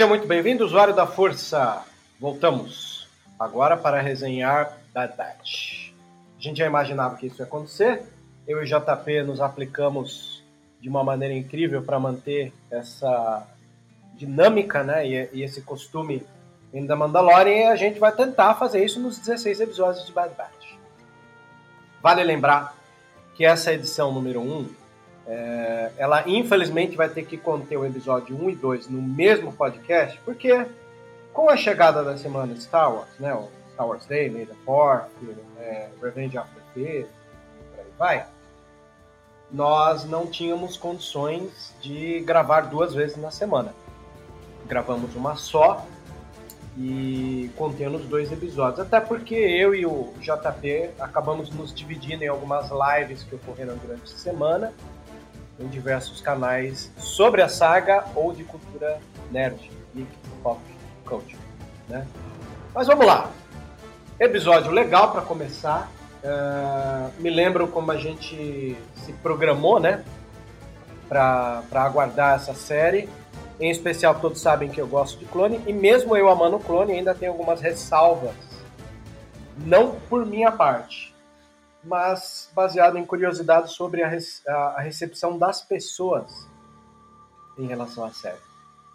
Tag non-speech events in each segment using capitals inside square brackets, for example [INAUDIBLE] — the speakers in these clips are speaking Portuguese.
Seja muito bem-vindo, usuário da Força. Voltamos agora para resenhar Bad Batch. A gente já imaginava que isso ia acontecer. Eu e o JP nos aplicamos de uma maneira incrível para manter essa dinâmica né, e, e esse costume vindo da Mandalorian e a gente vai tentar fazer isso nos 16 episódios de Bad Batch. Vale lembrar que essa edição número 1 é, ela infelizmente vai ter que conter o episódio 1 e 2 no mesmo podcast, porque com a chegada da semana Star Wars, né, o Star Wars Day, May the 4th, é, Revenge of the Fifth, por aí vai, nós não tínhamos condições de gravar duas vezes na semana. Gravamos uma só e contendo os dois episódios. Até porque eu e o JP acabamos nos dividindo em algumas lives que ocorreram durante a semana em diversos canais sobre a saga ou de cultura nerd, geek, pop, culture, né? Mas vamos lá. Episódio legal para começar. Uh, me lembro como a gente se programou, né? Para aguardar essa série. Em especial, todos sabem que eu gosto de clone. E mesmo eu amando clone, ainda tem algumas ressalvas. Não por minha parte mas baseado em curiosidades sobre a, a, recepção das pessoas em relação à série.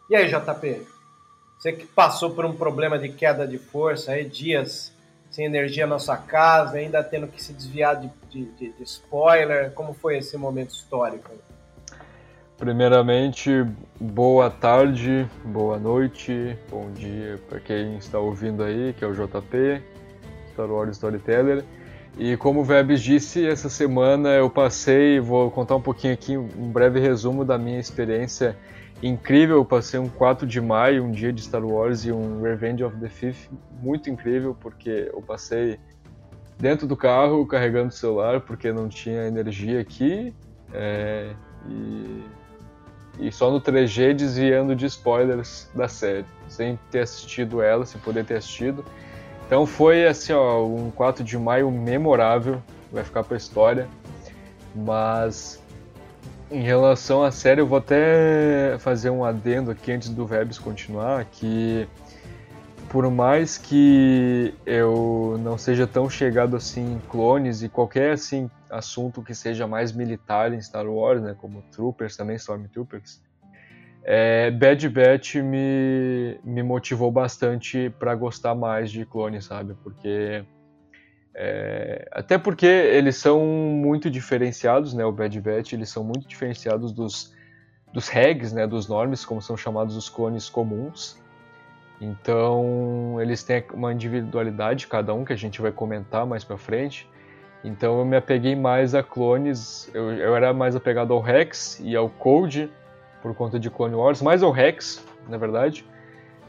E aí, JP? Você que passou por um problema de queda de força, aí, dias sem energia na sua casa, ainda tendo que se desviar de, de, de, de spoiler, como foi esse momento histórico? Primeiramente, boa tarde, boa noite, bom dia para quem está ouvindo aí, que é o JP, Star Wars Storyteller. E como o Vebs disse, essa semana eu passei, vou contar um pouquinho aqui, um breve resumo da minha experiência incrível. Eu passei um 4 de maio, um dia de Star Wars e um Revenge of the Fifth muito incrível, porque eu passei dentro do carro carregando o celular, porque não tinha energia aqui, é, e, e só no 3G desviando de spoilers da série, sem ter assistido ela, sem poder ter assistido. Então foi assim, ó, um 4 de maio memorável, vai ficar para história. Mas em relação à série, eu vou até fazer um adendo aqui antes do Vebs continuar, que por mais que eu não seja tão chegado assim em clones e qualquer assim assunto que seja mais militar em Star Wars, né, como Troopers também, Stormtroopers, é, Bad Batch me, me motivou bastante para gostar mais de Clone, sabe? Porque é, até porque eles são muito diferenciados, né? O Bad Batch, eles são muito diferenciados dos dos regs, né? Dos normes, como são chamados os clones comuns. Então eles têm uma individualidade cada um que a gente vai comentar mais para frente. Então eu me apeguei mais a clones. Eu, eu era mais apegado ao Rex e ao Code por conta de Clone Wars, mais o Rex, na verdade.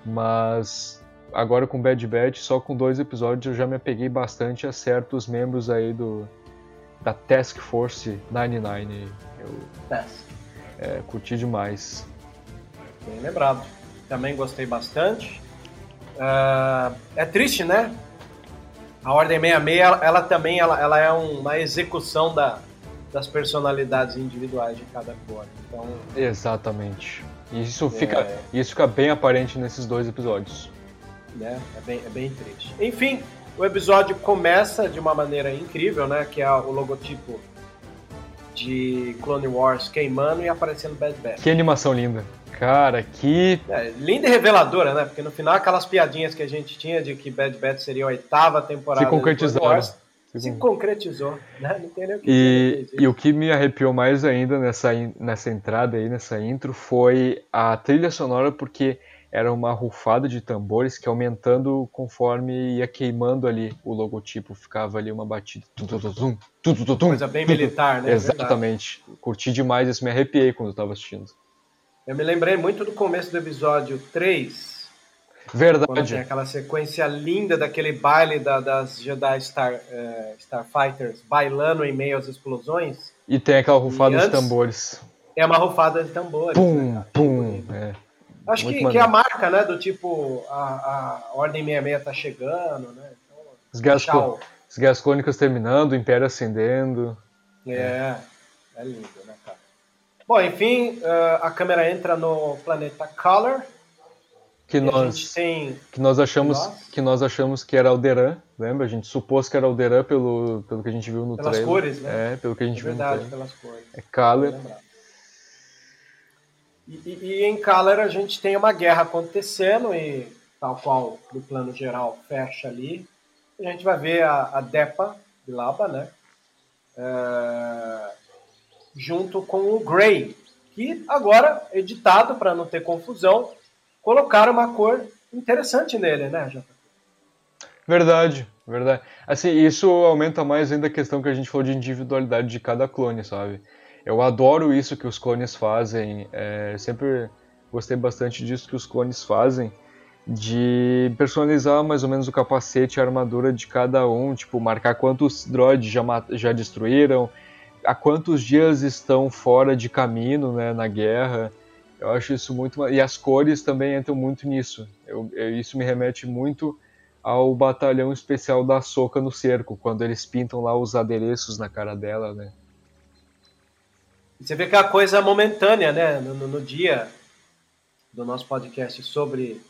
Mas agora com Bad Batch, só com dois episódios, eu já me apeguei bastante a certos membros aí do da Task Force 99. Eu Task. É, curti demais. Bem lembrado. Também gostei bastante. Uh, é triste, né? A Ordem 66, ela, ela também ela, ela é uma execução da, das personalidades individuais de cada clone. Então, Exatamente. Isso fica, é... isso fica bem aparente nesses dois episódios. Né? É, bem, é bem triste. Enfim, o episódio começa de uma maneira incrível, né? Que é o logotipo de Clone Wars queimando e aparecendo Bad Batch. Que animação linda. Cara, que. É, linda e reveladora, né? Porque no final aquelas piadinhas que a gente tinha de que Bad Batch seria a oitava temporada Se concretizaram. Wars, se concretizou, né? Não tem nem o que e. E o que me arrepiou mais ainda nessa, nessa entrada aí, nessa intro, foi a trilha sonora, porque era uma rufada de tambores que aumentando conforme ia queimando ali o logotipo, ficava ali uma batida. Tum, tum, tum, tum, tum, tum, Coisa bem militar, né? Exatamente. Verdade. Curti demais isso, me arrepiei quando eu tava assistindo. Eu me lembrei muito do começo do episódio 3, Verdade. Quando tem aquela sequência linda daquele baile da, das Jedi Star, uh, Starfighters bailando em meio às explosões. E tem aquela rufada de tambores. É uma rufada de tambores. Pum, né? pum. É. Acho que, que, é a marca, né? Do tipo, a, a Ordem 66 tá chegando, né? Então, as, guerras as guerras clônicas terminando, o Império ascendendo. É, é, é lindo, né, cara? Bom, enfim, uh, a câmera entra no planeta Color que nós tem... que nós achamos Nossa. que nós achamos que era Alderan, lembra? A gente supôs que era Alderan pelo pelo que a gente viu no pelas trailer. cores, né? É, pelo que a gente é viu verdade, no trailer. pelas cores. É Kaler. E, e, e, em Kaler a gente tem uma guerra acontecendo e tal qual no plano geral fecha ali. A gente vai ver a, a Depa de Laba, né? É, junto com o Grey, que agora editado para não ter confusão colocaram uma cor interessante nele, né, Jota? Verdade, verdade. Assim, isso aumenta mais ainda a questão que a gente falou de individualidade de cada clone, sabe? Eu adoro isso que os clones fazem. É, sempre gostei bastante disso que os clones fazem, de personalizar mais ou menos o capacete e a armadura de cada um, tipo, marcar quantos droids já, já destruíram, há quantos dias estão fora de caminho né, na guerra. Eu acho isso muito. E as cores também entram muito nisso. Eu, eu, isso me remete muito ao batalhão especial da Soca no cerco, quando eles pintam lá os adereços na cara dela, né? Você vê que é a coisa momentânea, né? No, no, no dia do nosso podcast sobre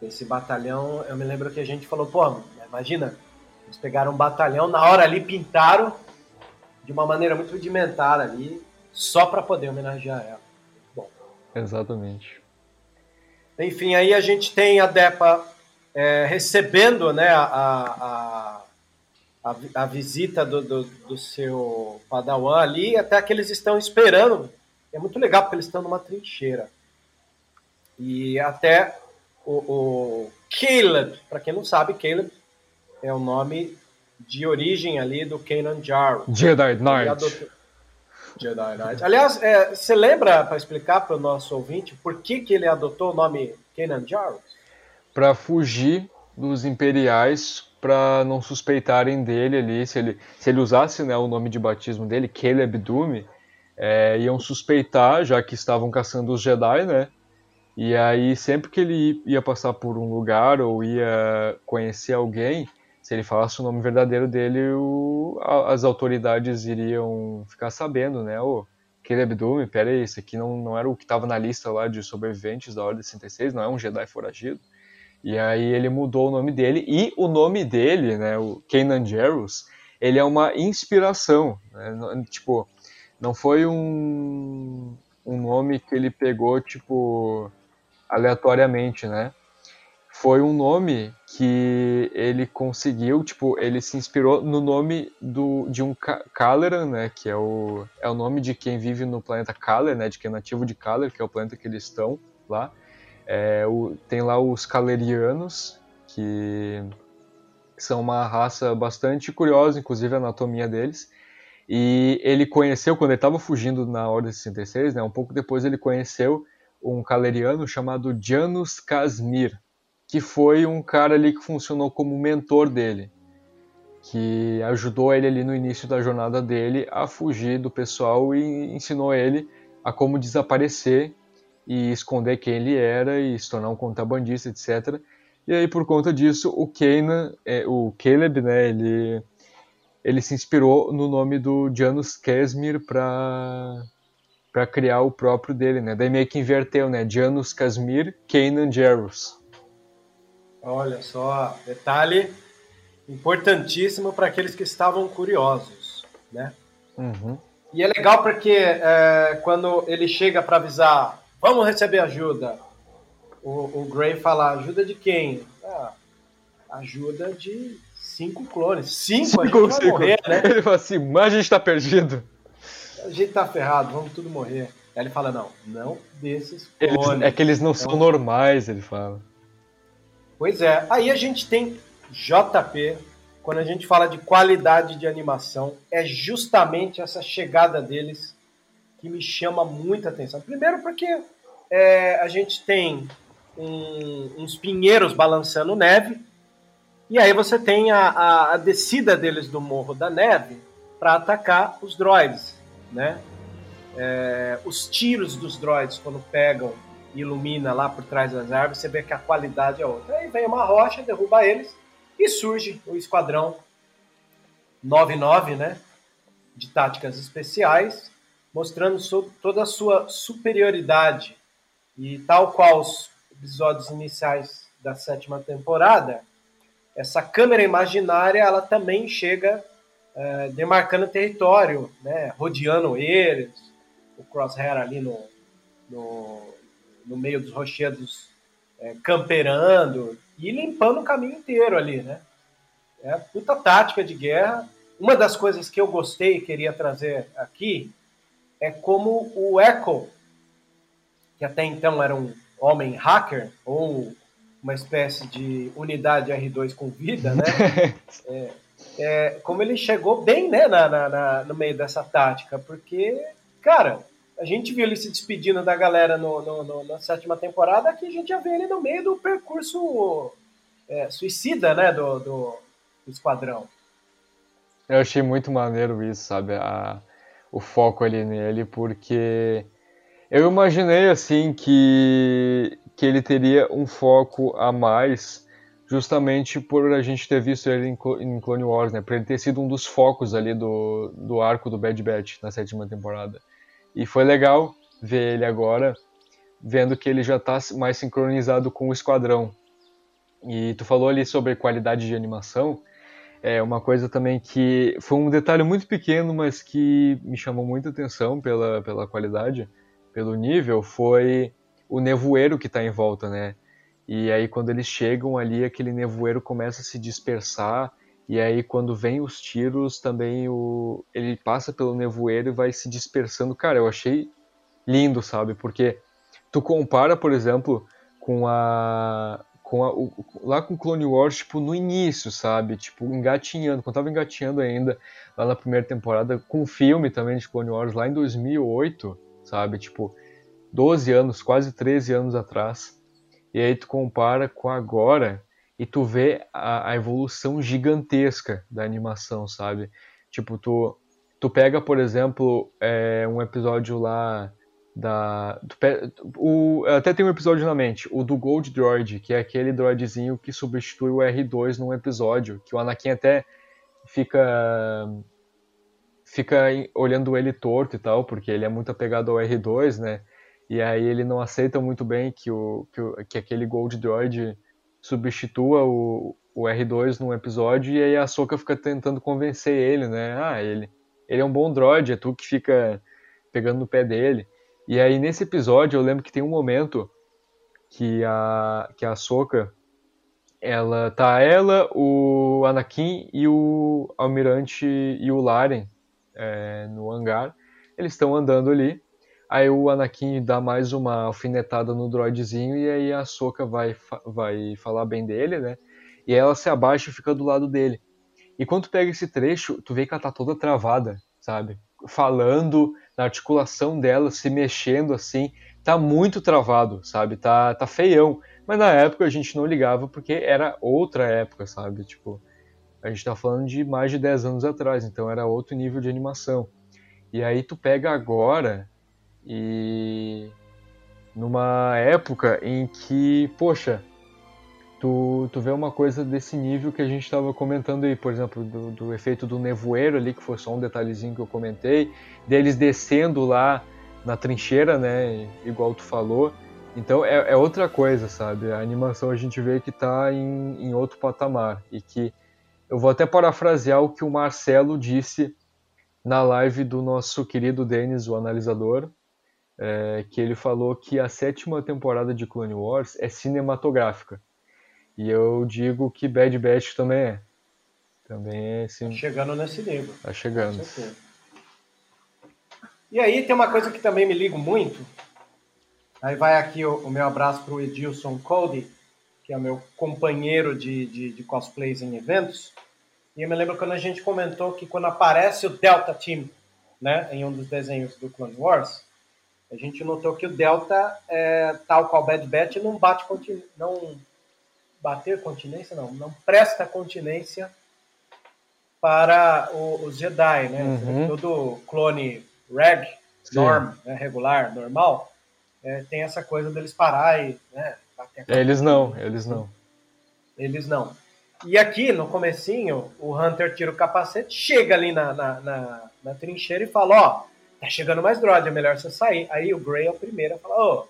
esse batalhão, eu me lembro que a gente falou, pô, imagina, eles pegaram um batalhão, na hora ali pintaram de uma maneira muito rudimentar ali, só para poder homenagear ela. Exatamente. Enfim, aí a gente tem a DEPA é, recebendo né, a, a, a, a visita do, do, do, seu padawan ali, até que eles estão esperando. É muito legal porque eles estão numa trincheira. E até o, o Caleb, para quem não sabe, Caleb é o nome de origem ali do Kanan Jarrus. Jedi Knight. Jedi Knight. Aliás, é, você lembra, para explicar para o nosso ouvinte, por que, que ele adotou o nome Kanan Jarrus? Para fugir dos imperiais, para não suspeitarem dele ali, se ele, se ele usasse né, o nome de batismo dele, Caleb Dume, é, iam suspeitar, já que estavam caçando os Jedi, né? E aí, sempre que ele ia passar por um lugar ou ia conhecer alguém, se ele falasse o nome verdadeiro dele, o, as autoridades iriam ficar sabendo, né? O Caleb Dume, pera aí, esse aqui não, não era o que estava na lista lá de sobreviventes da Ordem 66, não é um Jedi foragido. E aí ele mudou o nome dele, e o nome dele, né, o Kanan Jarrus, ele é uma inspiração, né? tipo, não foi um, um nome que ele pegou, tipo, aleatoriamente, né? Foi um nome que ele conseguiu, tipo, ele se inspirou no nome do, de um Caleran, né? Que é o, é o nome de quem vive no planeta Kaler, né? De quem é nativo de Kaler, que é o planeta que eles estão lá. É, o, tem lá os Calerianos, que são uma raça bastante curiosa, inclusive a anatomia deles. E ele conheceu, quando ele estava fugindo na Ordem 66, né, um pouco depois ele conheceu um caleriano chamado Janus Casimir, que foi um cara ali que funcionou como mentor dele, que ajudou ele ali no início da jornada dele a fugir do pessoal e ensinou ele a como desaparecer e esconder quem ele era e se tornar um contrabandista, etc. E aí por conta disso o Kanan, é, o Caleb, né, ele ele se inspirou no nome do Janus Casimir para para criar o próprio dele, né? Daí meio que inverteu, né? Janus Casimir, Kanan Jarus. Olha só, detalhe importantíssimo para aqueles que estavam curiosos, né? Uhum. E é legal porque é, quando ele chega para avisar, vamos receber ajuda, o, o Gray fala, ajuda de quem? Ah, ajuda de cinco clones. Cinco, cinco a gente vai cinco. morrer, né? Ele fala assim, mas a gente tá perdido. A gente tá ferrado, vamos tudo morrer. Aí ele fala, não, não desses clones. Eles, é que eles não então, são normais, ele fala. Pois é, aí a gente tem JP, quando a gente fala de qualidade de animação, é justamente essa chegada deles que me chama muita atenção. Primeiro porque é, a gente tem um, uns pinheiros balançando neve, e aí você tem a, a, a descida deles do Morro da Neve para atacar os droids, né? É, os tiros dos droids quando pegam ilumina lá por trás das árvores, você vê que a qualidade é outra. Aí vem uma rocha, derruba eles e surge o esquadrão 99, né? De táticas especiais, mostrando toda a sua superioridade. E tal qual os episódios iniciais da sétima temporada, essa câmera imaginária ela também chega é, demarcando território, né, rodeando eles, o Crosshair ali no, no, no meio dos rochedos é, camperando e limpando o caminho inteiro ali, né? É puta tática de guerra. Uma das coisas que eu gostei e queria trazer aqui é como o Echo, que até então era um homem hacker, ou uma espécie de unidade R2 com vida, né? [LAUGHS] é, é, como ele chegou bem né, na, na, na, no meio dessa tática, porque, cara, a gente viu ele se despedindo da galera no, no, no na sétima temporada, aqui a gente já vê ele no meio do percurso é, suicida, né, do, do, do, esquadrão. Eu achei muito maneiro isso, sabe, a, o foco ali nele, porque eu imaginei, assim, que que ele teria um foco a mais, justamente por a gente ter visto ele em Clone Wars, né? Por ele ter sido um dos focos ali do, do arco do Bad Batch na sétima temporada. E foi legal ver ele agora, vendo que ele já está mais sincronizado com o esquadrão. E tu falou ali sobre qualidade de animação. É uma coisa também que foi um detalhe muito pequeno, mas que me chamou muita atenção pela, pela qualidade, pelo nível, foi o nevoeiro que está em volta, né? E aí quando eles chegam ali, aquele nevoeiro começa a se dispersar. E aí quando vem os tiros, também o ele passa pelo nevoeiro e vai se dispersando. Cara, eu achei lindo, sabe? Porque tu compara, por exemplo, com a com a, o, lá com Clone Wars, tipo, no início, sabe? Tipo, engatinhando, quando tava engatinhando ainda, lá na primeira temporada, com o filme também de Clone Wars, lá em 2008, sabe? Tipo, 12 anos, quase 13 anos atrás, e aí tu compara com agora e tu vê a, a evolução gigantesca da animação, sabe? Tipo, tu, tu pega, por exemplo, é, um episódio lá da. o, até tem um episódio na mente, o do Gold Droid, que é aquele droidzinho que substitui o R2 num episódio, que o Anakin até fica fica olhando ele torto e tal, porque ele é muito apegado ao R2, né? E aí ele não aceita muito bem que, o, que, o, que aquele Gold Droid substitua o, o R2 num episódio e aí a Soka fica tentando convencer ele, né? Ah, ele, ele é um bom droid, é tu que fica pegando no pé dele. E aí nesse episódio eu lembro que tem um momento que a que a Soka ela tá ela, o Anakin e o Almirante e o Laren é, no hangar. Eles estão andando ali. Aí o Anakin dá mais uma alfinetada no droidzinho e aí a Soka vai, vai falar bem dele, né? E ela se abaixa e fica do lado dele. E quando tu pega esse trecho, tu vê que ela tá toda travada, sabe? Falando, na articulação dela, se mexendo assim, tá muito travado, sabe? Tá, tá feião. Mas na época a gente não ligava porque era outra época, sabe? Tipo, a gente tá falando de mais de 10 anos atrás, então era outro nível de animação. E aí tu pega agora e numa época em que, poxa, tu, tu vê uma coisa desse nível que a gente estava comentando aí, por exemplo, do, do, efeito do nevoeiro ali, que foi só um detalhezinho que eu comentei, deles descendo lá na trincheira, né, igual tu falou. Então é, é outra coisa, sabe? A animação a gente vê que está em, em outro patamar e que eu vou até parafrasear o que o Marcelo disse na live do nosso querido Denis, o analisador, é, que ele falou que a sétima temporada de Clone Wars é cinematográfica. E eu digo que Bad Batch também é. Também é sim. Tá chegando nesse nível. Tá chegando. E aí tem uma coisa que também me ligo muito. Aí vai aqui o, o meu abraço para o Edilson Cody, que é meu companheiro de, de, de, cosplays em eventos. E eu me lembro quando a gente comentou que quando aparece o Delta Team, né, em um dos desenhos do Clone Wars, a gente notou que o Delta, é, tal qual Bad Batch, não bate não bater continência, não, não presta continência para os Jedi, né? Uhum. Todo clone reg, norm, né, regular, normal, é, tem essa coisa deles parar e né, bater a Eles não, eles não. Eles não. E aqui, no comecinho, o Hunter tira o capacete, chega ali na, na, na, na trincheira e fala, ó, tá chegando mais droid, é melhor você sair. Aí o Gray é o primeiro a falar, ô,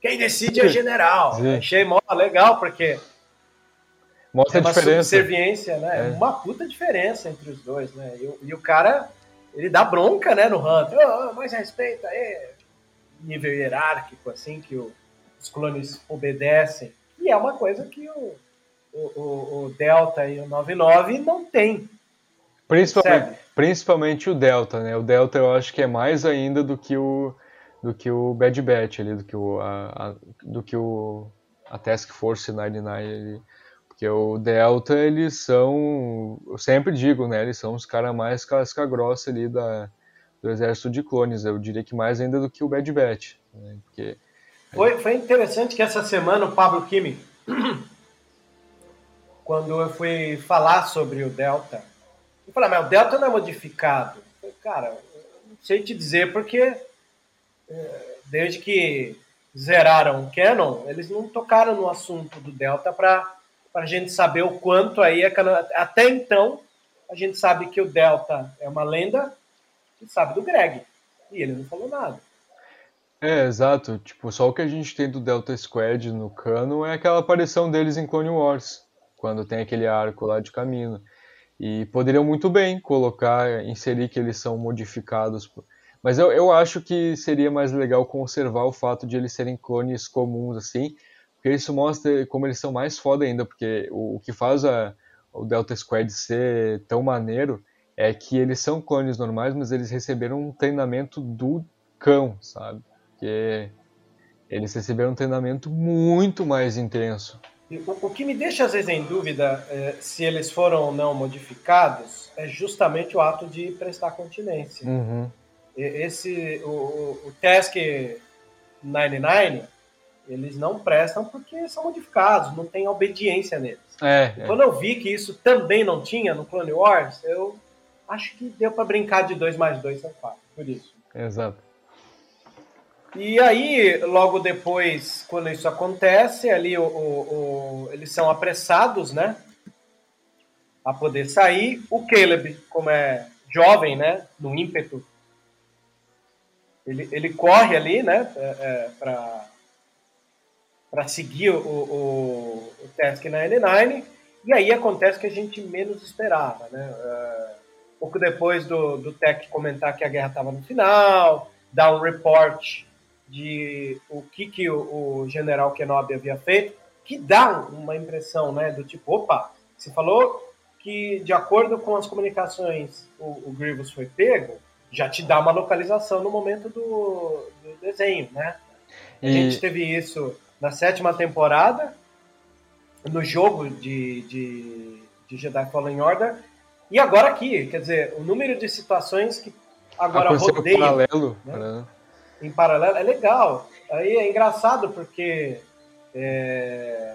quem decide é o general. Sim. Achei mó legal, porque Mostra é uma a diferença. subserviência, né? É. uma puta diferença entre os dois, né? E, e, o cara, ele dá bronca, né, no Hunter. Oh, oh, mais respeita aí. Nível hierárquico, assim, que o, os clones obedecem. E é uma coisa que o, o, o Delta e o 99 não tem. Principalmente, principalmente o Delta, né? O Delta eu acho que é mais ainda do que o do que o Bad Batch ali, do que o a, a do que o a Task Force 99 ali. Porque o Delta, eles são, eu sempre digo, né, eles são os caras mais casca grossa ali da, do exército de clones. Eu diria que mais ainda do que o Bad Batch. Né, porque... foi, foi interessante que essa semana o Pablo Kimi, [CLEARS THROAT] quando eu fui falar sobre o Delta, eu falei, ah, mas o Delta não é modificado. Eu falei, cara, não sei te dizer porque eh, desde que zeraram o Canon, eles não tocaram no assunto do Delta para a gente saber o quanto aí é até então a gente sabe que o Delta é uma lenda e sabe do Greg e ele não falou nada. É, exato. Tipo, só o que a gente tem do Delta Squad no cano é aquela aparição deles em Clone Wars, quando tem aquele arco lá de caminho. E poderiam muito bem colocar, inserir que eles são modificados. Mas eu, eu acho que seria mais legal conservar o fato de eles serem clones comuns, assim, porque isso mostra como eles são mais foda ainda, porque o, o que faz a, o Delta Squad ser tão maneiro é que eles são clones normais, mas eles receberam um treinamento do cão, sabe? Porque eles receberam um treinamento muito mais intenso. O, o que me deixa às vezes em dúvida é, se eles foram ou não modificados é justamente o ato de prestar continência. Uhum. Esse, o, o Task 99 eles não prestam porque são modificados, não tem obediência neles. É, é. Quando eu vi que isso também não tinha no Clone Wars, eu acho que deu para brincar de 2 mais 2 são 4, por isso. Exato. E aí, logo depois, quando isso acontece, ali o, o, o, eles são apressados, né? A poder sair. O Caleb, como é jovem, né? No ímpeto, ele, ele corre ali, né? É, é, para seguir o, o, o Task 99 E aí acontece que a gente menos esperava, né? Uh, pouco depois do, do Tech comentar que a guerra estava no final, dar um report de o que, que o, o, general Kenobi havia feito, que dá uma impressão, né, do tipo, opa, você falou que de acordo com as comunicações o, o Grievous foi pego, já te dá uma localização no momento do, do desenho, né? A gente teve isso na sétima temporada, no jogo de, de, de Jedi Fallen Order, e agora aqui, quer dizer, o número de situações que agora rodeiam. paralelo, né? né? Em paralelo, é legal. Aí é engraçado porque é,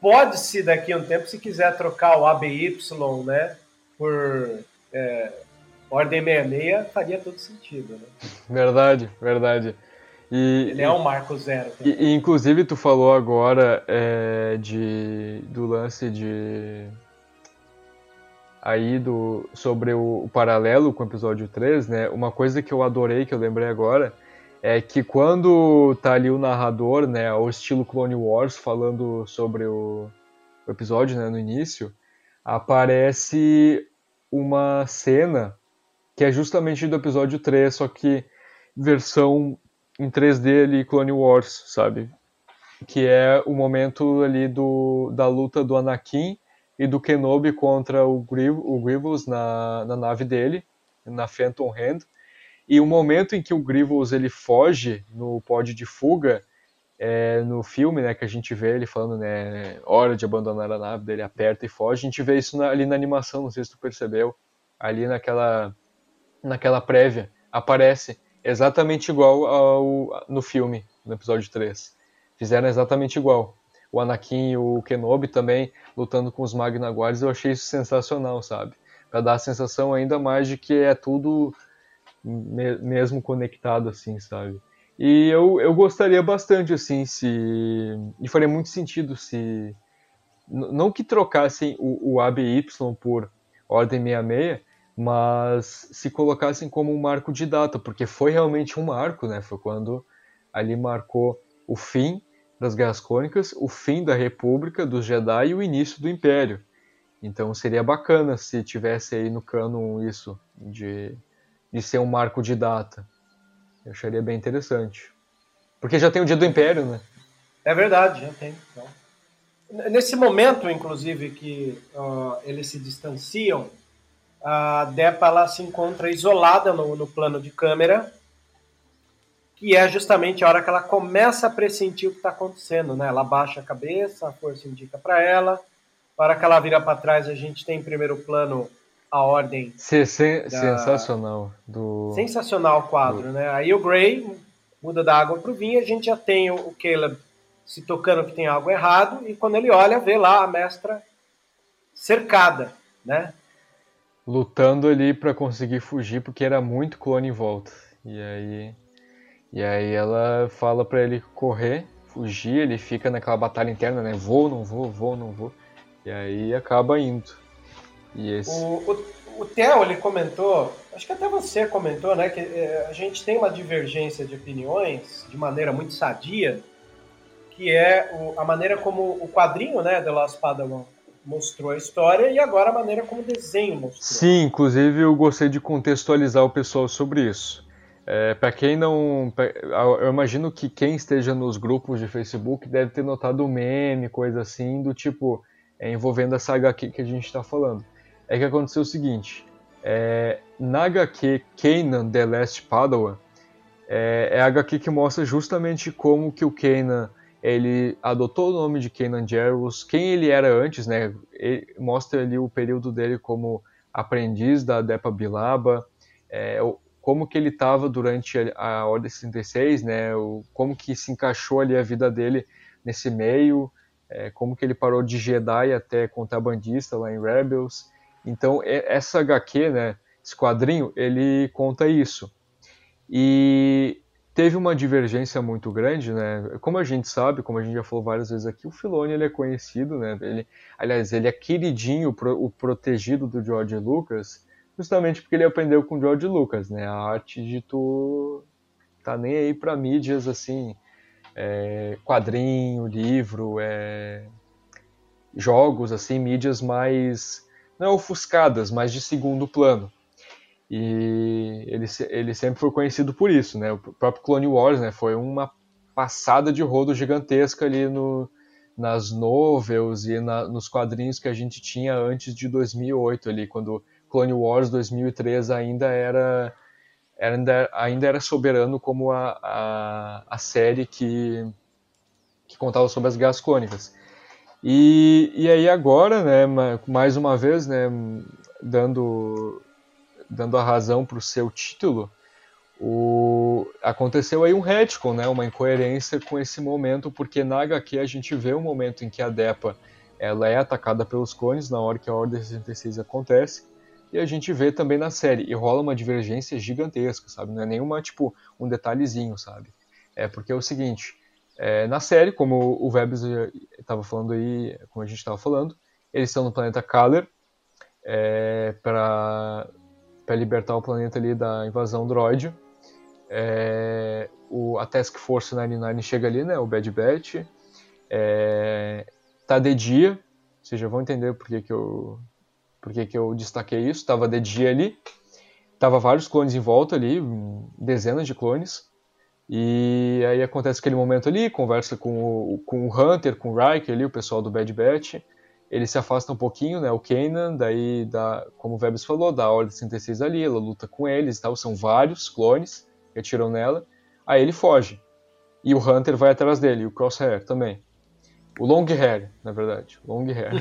pode-se daqui a um tempo, se quiser trocar o ABY, né, por é, Ordem 66, faria todo sentido, né? Verdade, verdade. E, Ele é um marco zero. E, e, inclusive tu falou agora é, de, do lance de aí do, sobre o, o, paralelo com o episódio 3, né? Uma coisa que eu adorei, que eu lembrei agora, é que quando tá ali o narrador, né, ao estilo Clone Wars, falando sobre o, o episódio, né, no início, aparece uma cena que é justamente do episódio 3, só que versão em 3D ali, Clone Wars, sabe? Que é o momento ali do, da luta do Anakin e do Kenobi contra o, Grievous, o Grievous na, na nave dele, na Phantom Hand. E o momento em que o Grievous ele foge no pod de fuga, é, no filme, né, que a gente vê ele falando, né, hora de abandonar a nave, dele aperta e foge, a gente vê isso na, ali na animação, não sei se tu percebeu, ali naquela, naquela prévia, aparece exatamente igual ao, no filme, no episódio 3. Fizeram exatamente igual o Anakin e o Kenobi também lutando com os Magna Guards, eu achei isso sensacional, sabe? Para dar a sensação ainda mais de que é tudo me mesmo conectado, assim, sabe? E eu, eu gostaria bastante, assim, se. E faria muito sentido se. Não que trocassem o, o ABY por Ordem 66, mas se colocassem como um marco de data, porque foi realmente um marco, né? Foi quando ali marcou o fim das Guerras Clônicas, o fim da República dos Jedi e o início do Império. Então seria bacana se tivesse aí no canon isso, de, de ser um marco de data. Eu acharia bem interessante. Porque já tem o dia do Império, né? É verdade, já tem. Então. Nesse momento, inclusive, que uh, eles se distanciam, a Depa ela se encontra isolada no, no plano de câmera que é justamente a hora que ela começa a pressentir o que está acontecendo, né? Ela baixa a cabeça, a força indica para ela. A hora que ela vira para trás, a gente tem em primeiro plano a ordem. Se, se, da... Sensacional. Do... Sensacional o quadro, do... né? Aí o Gray muda da água para o vinho, a gente já tem o Caleb se tocando que tem algo errado, e quando ele olha, vê lá a mestra cercada, né? Lutando ali para conseguir fugir, porque era muito clone em volta. E aí e aí ela fala para ele correr, fugir, ele fica naquela batalha interna, né? Vou, não vou, vou, não vou. E aí acaba indo. E esse... O, o, o Theo, ele comentou, acho que até você comentou, né? Que é, a gente tem uma divergência de opiniões de maneira muito sadia, que é o, a maneira como o quadrinho, né, The Last Padawan mostrou a história e agora a maneira como o desenho mostrou. Sim, inclusive eu gostei de contextualizar o pessoal sobre isso. É, para quem não. Pra, eu imagino que quem esteja nos grupos de Facebook deve ter notado um meme, coisa assim, do tipo, é, envolvendo essa HQ que a gente está falando. É que aconteceu o seguinte: é, na HQ Kanan The Last Padawan, é, é a HQ que mostra justamente como que o Kanan ele adotou o nome de Kanan Jarrus, quem ele era antes, né? Ele mostra ali o período dele como aprendiz da Depa Bilaba, é, como que ele estava durante a, a Ordem 66, né? O, como que se encaixou ali a vida dele nesse meio, é, como que ele parou de Jedi até contrabandista lá em Rebels. Então, essa HQ, né, esse quadrinho, ele conta isso. E teve uma divergência muito grande, né? Como a gente sabe, como a gente já falou várias vezes aqui, o Filoni ele é conhecido, né? Ele, aliás, ele é queridinho, o protegido do George Lucas, justamente porque ele aprendeu com George Lucas, né? A arte de tu tá nem aí para mídias assim, é, quadrinho, livro, é... jogos, assim, mídias mais não ofuscadas, mas de segundo plano. E ele, ele sempre foi conhecido por isso, né? O próprio Clone Wars, né? Foi uma passada de rodo gigantesca ali no, nas novels e na, nos quadrinhos que a gente tinha antes de 2008 ali, quando Clone Wars 2003 ainda era, era ainda era soberano como a, a, a série que, que contava sobre as guerras clônicas. E, e aí agora, né, mais uma vez, né, dando, dando a razão para o seu título, o... aconteceu aí um retcon, né, uma incoerência com esse momento, porque na HQ a gente vê um momento em que a Depa ela é atacada pelos clones na hora que a Ordem 66 acontece, e a gente vê também na série, e rola uma divergência gigantesca, sabe? Não é nenhuma, tipo, um detalhezinho, sabe? É porque é o seguinte, é, na série, como o Vebs estava falando aí, como a gente estava falando, eles estão no planeta Kaler é, para libertar o planeta ali da invasão droid é, o, a Task Force 99 chega ali, né? O Bad Batch. É, tá de dia. Vocês já vão entender por que, que, eu, por que, eu destaquei isso. Tava de dia ali. Tava vários clones em volta ali, dezenas de clones. E aí acontece aquele momento ali, conversa com o, com o Hunter, com o Riker ali, o pessoal do Bad Batch. Ele se afasta um pouquinho, né, o Kanan, daí, da, como o Vebs falou, da Ordem 66 ali, ela luta com eles e tal, são vários clones que atiram nela. Aí ele foge. E o Hunter vai atrás dele, e o Crosshair também. O Long Hair, na verdade. Long Hair.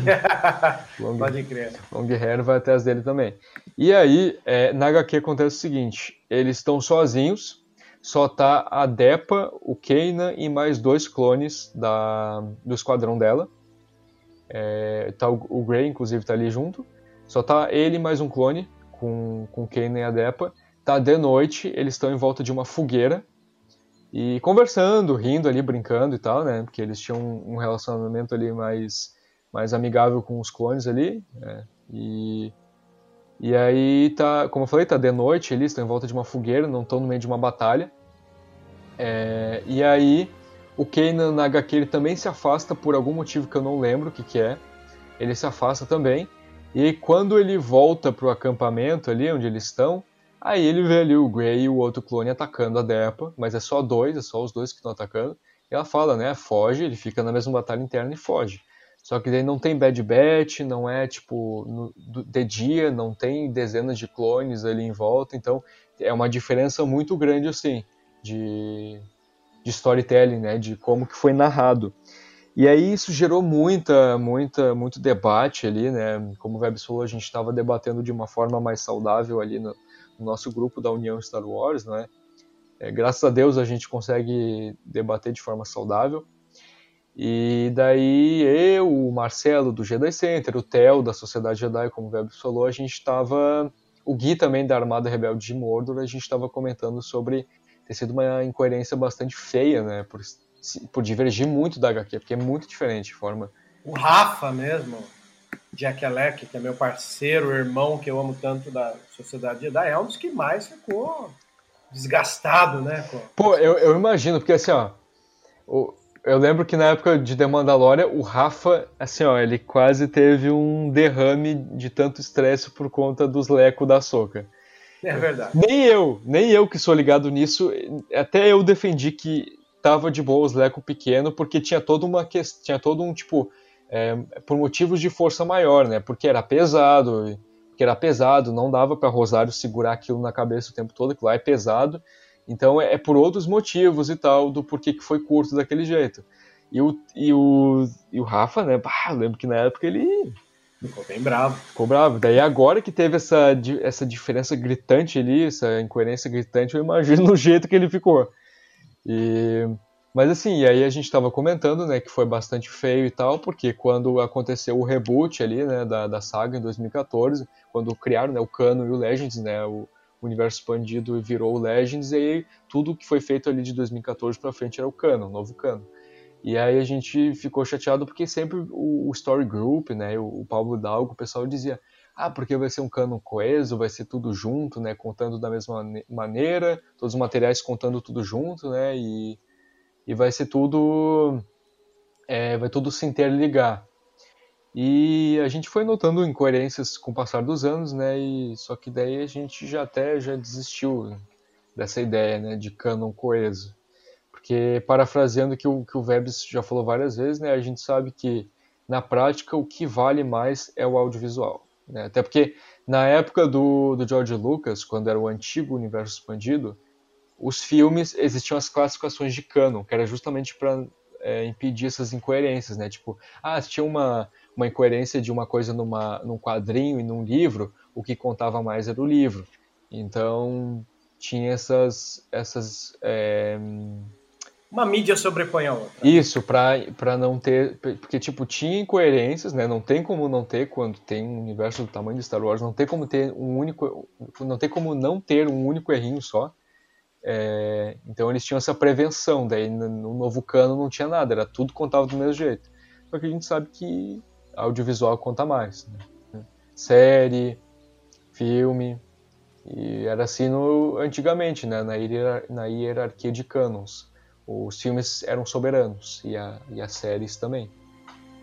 [LAUGHS] long, Pode crer. Long Hair vai atrás dele também. E aí, é, na HQ acontece o seguinte: eles estão sozinhos, só tá a Depa, o Kanan e mais dois clones da, do esquadrão dela. É, tá o, o Grey, inclusive, tá ali junto. Só tá ele mais um clone com, com o Kanan e a Depa. Tá de noite, eles estão em volta de uma fogueira e conversando, rindo ali, brincando e tal, né? Porque eles tinham um relacionamento ali mais, mais amigável com os clones ali, né? E, e aí tá, como eu falei, tá de noite, eles estão em volta de uma fogueira, não estão no meio de uma batalha. É, e aí o Kanan na HQ ele também se afasta por algum motivo que eu não lembro o que, que é. Ele se afasta também. E quando ele volta pro acampamento ali onde eles estão, Aí ele vê ali o Grey e o outro clone atacando a Depa, mas é só dois, é só os dois que estão atacando. E ela fala, né? Foge, ele fica na mesma batalha interna e foge. Só que daí não tem Bad Batch, não é tipo no, de dia, não tem dezenas de clones ali em volta, então é uma diferença muito grande assim de, de storytelling, né? De como que foi narrado. E aí isso gerou muita, muita, muito debate ali, né? Como o Webs falou, a gente estava debatendo de uma forma mais saudável ali no, no nosso grupo da União Star Wars, né? É, graças a Deus a gente consegue debater de forma saudável. E daí eu, o Marcelo do Jedi Center, o Theo da Sociedade Jedi, como o Webs falou, a gente estava. O Gui também da Armada Rebelde de Mordor, a gente estava comentando sobre ter sido uma incoerência bastante feia, né? Por, por divergir muito da HQ, porque é muito diferente de forma. O Rafa mesmo, Jack Alec, que é meu parceiro, irmão, que eu amo tanto da Sociedade Jedi, é um dos que mais ficou desgastado, né? Pô, eu, eu imagino, porque assim, ó, o, eu lembro que na época de The Mandalorian, o Rafa, assim, ó, ele quase teve um derrame de tanto estresse por conta dos lecos da soca. É verdade. Nem eu, nem eu que sou ligado nisso, até eu defendi que tava de boa os lecos pequeno, porque tinha toda uma questão, tinha todo um tipo é, por motivos de força maior, né? Porque era pesado, porque era pesado, não dava para Rosário segurar aquilo na cabeça o tempo todo, que lá é pesado. Então é, é, por outros motivos e tal, do porquê que foi curto daquele jeito. E o, e o, e o Rafa, né? Bah, lembro que na época ele. Ficou bem bravo. Ficou bravo. Daí agora que teve essa, essa diferença gritante ali, essa incoerência gritante, eu imagino [LAUGHS] o jeito que ele ficou. E mas assim, e aí a gente estava comentando, né, que foi bastante feio e tal, porque quando aconteceu o reboot ali, né, da, da saga em 2014, quando criaram, né, o Canon e o Legends, né, o universo expandido virou o Legends, e aí tudo que foi feito ali de 2014 para frente era o Canon, o novo Canon. E aí a gente ficou chateado porque sempre o, o Story Group, né, o, o Pablo Dalgo, o pessoal dizia, ah, porque vai ser um canon coeso, vai ser tudo junto, né, contando da mesma maneira, todos os materiais contando tudo junto, né, e e vai ser tudo é, vai tudo se interligar. E a gente foi notando incoerências com o passar dos anos, né? E só que daí a gente já até já desistiu dessa ideia, né, de canon coeso. Porque parafraseando que o que o Vebs já falou várias vezes, né, a gente sabe que na prática o que vale mais é o audiovisual, né? Até porque na época do, do George Lucas, quando era o antigo universo expandido, os filmes existiam as classificações de canon, que era justamente para é, impedir essas incoerências, né? Tipo, ah, se tinha uma uma incoerência de uma coisa numa, num quadrinho e num livro, o que contava mais era o livro. Então tinha essas. essas é... Uma mídia sobrepõe a outra. Isso, para não ter. Porque, tipo, tinha incoerências, né? Não tem como não ter quando tem um universo do tamanho de Star Wars, não tem como ter um único. Não tem como não ter um único errinho só. É... então eles tinham essa prevenção, daí no novo cano não tinha nada, era tudo contava do mesmo jeito. Só que a gente sabe que audiovisual conta mais. Né? Série, filme. E era assim no, antigamente, né? na, hierar, na hierarquia de canons. Os filmes eram soberanos e, a, e as séries também.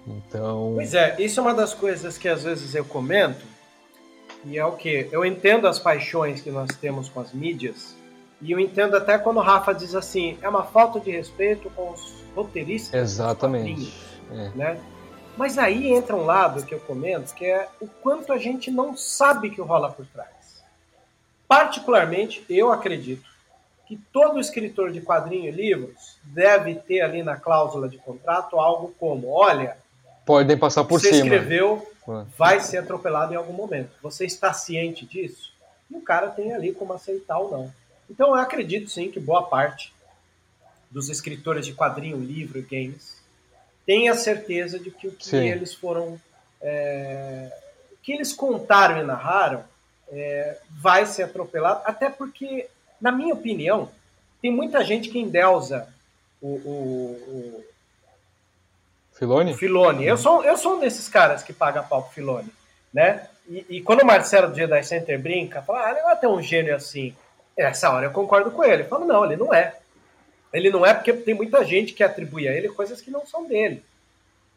Então. Pois é, isso é uma das coisas que às vezes eu comento. E é o que? Eu entendo as paixões que nós temos com as mídias. E eu entendo até quando o Rafa diz assim: é uma falta de respeito com os roteiristas. Exatamente. É. Né? Mas aí entra um lado que eu comento, que é o quanto a gente não sabe que rola por trás. Particularmente, eu acredito que todo escritor de quadrinho e livros deve ter ali na cláusula de contrato algo como: olha, podem passar por você cima. Você escreveu, vai ser atropelado em algum momento. Você está ciente disso? E o cara tem ali como aceitar ou não. Então eu acredito sim que boa parte dos escritores de quadrinho, livro e games tenha certeza de que o que Sim. eles foram. É, que eles contaram e narraram é, vai ser atropelado, até porque, na minha opinião, tem muita gente que endeusa o, o, o Filone? Filone. Eu sou, eu sou um desses caras que paga pau pro Filone, né? E, e quando o Marcelo do Jedi Center brinca, fala, ah, não é tão um gênio assim. Nessa hora eu concordo com ele. Eu falo, não, ele não é. Ele não é porque tem muita gente que atribui a ele coisas que não são dele.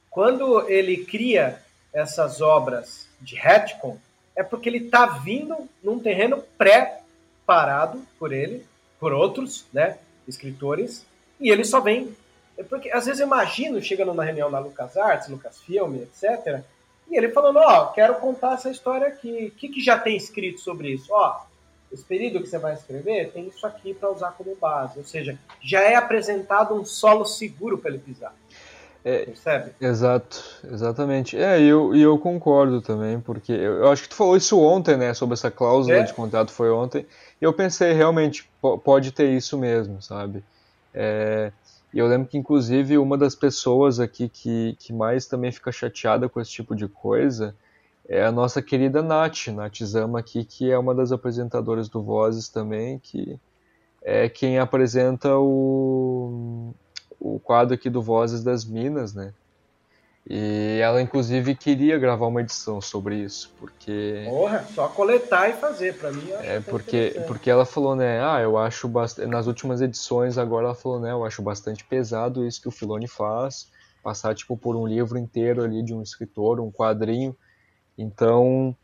Quando ele cria essas obras de retcon, é porque ele está vindo num terreno pré-parado por ele, por outros, né, escritores, e ele só vem. É porque às vezes eu imagino chegando na reunião da LucasArts, Lucasfilm, etc., e ele falando, ó, oh, quero contar essa história aqui. O que, que já tem escrito sobre isso? Ó, esse período que você vai escrever tem isso aqui para usar como base. Ou seja, já é apresentado um solo seguro para ele pisar. É, Percebe? Exato, exatamente. É, e eu, eu concordo também, porque eu, eu, acho que tu falou isso ontem, né, sobre essa cláusula é? de contrato, foi ontem, e eu pensei, realmente, pode ter isso mesmo, sabe? É, e eu lembro que, inclusive, uma das pessoas aqui que, que mais também fica chateada com esse tipo de coisa é a nossa querida Nath, Nath Zama aqui, que é uma das apresentadoras do Vozes também, que é quem apresenta o o quadro aqui do Vozes das Minas, né? E ela, inclusive, queria gravar uma edição sobre isso, porque... Porra, só coletar e fazer, para mim É, porque, porque ela falou, né, ah, eu acho, bastante... nas últimas edições agora ela falou, né, eu acho bastante pesado isso que o Filoni faz, passar, tipo, por um livro inteiro ali de um escritor, um quadrinho, então...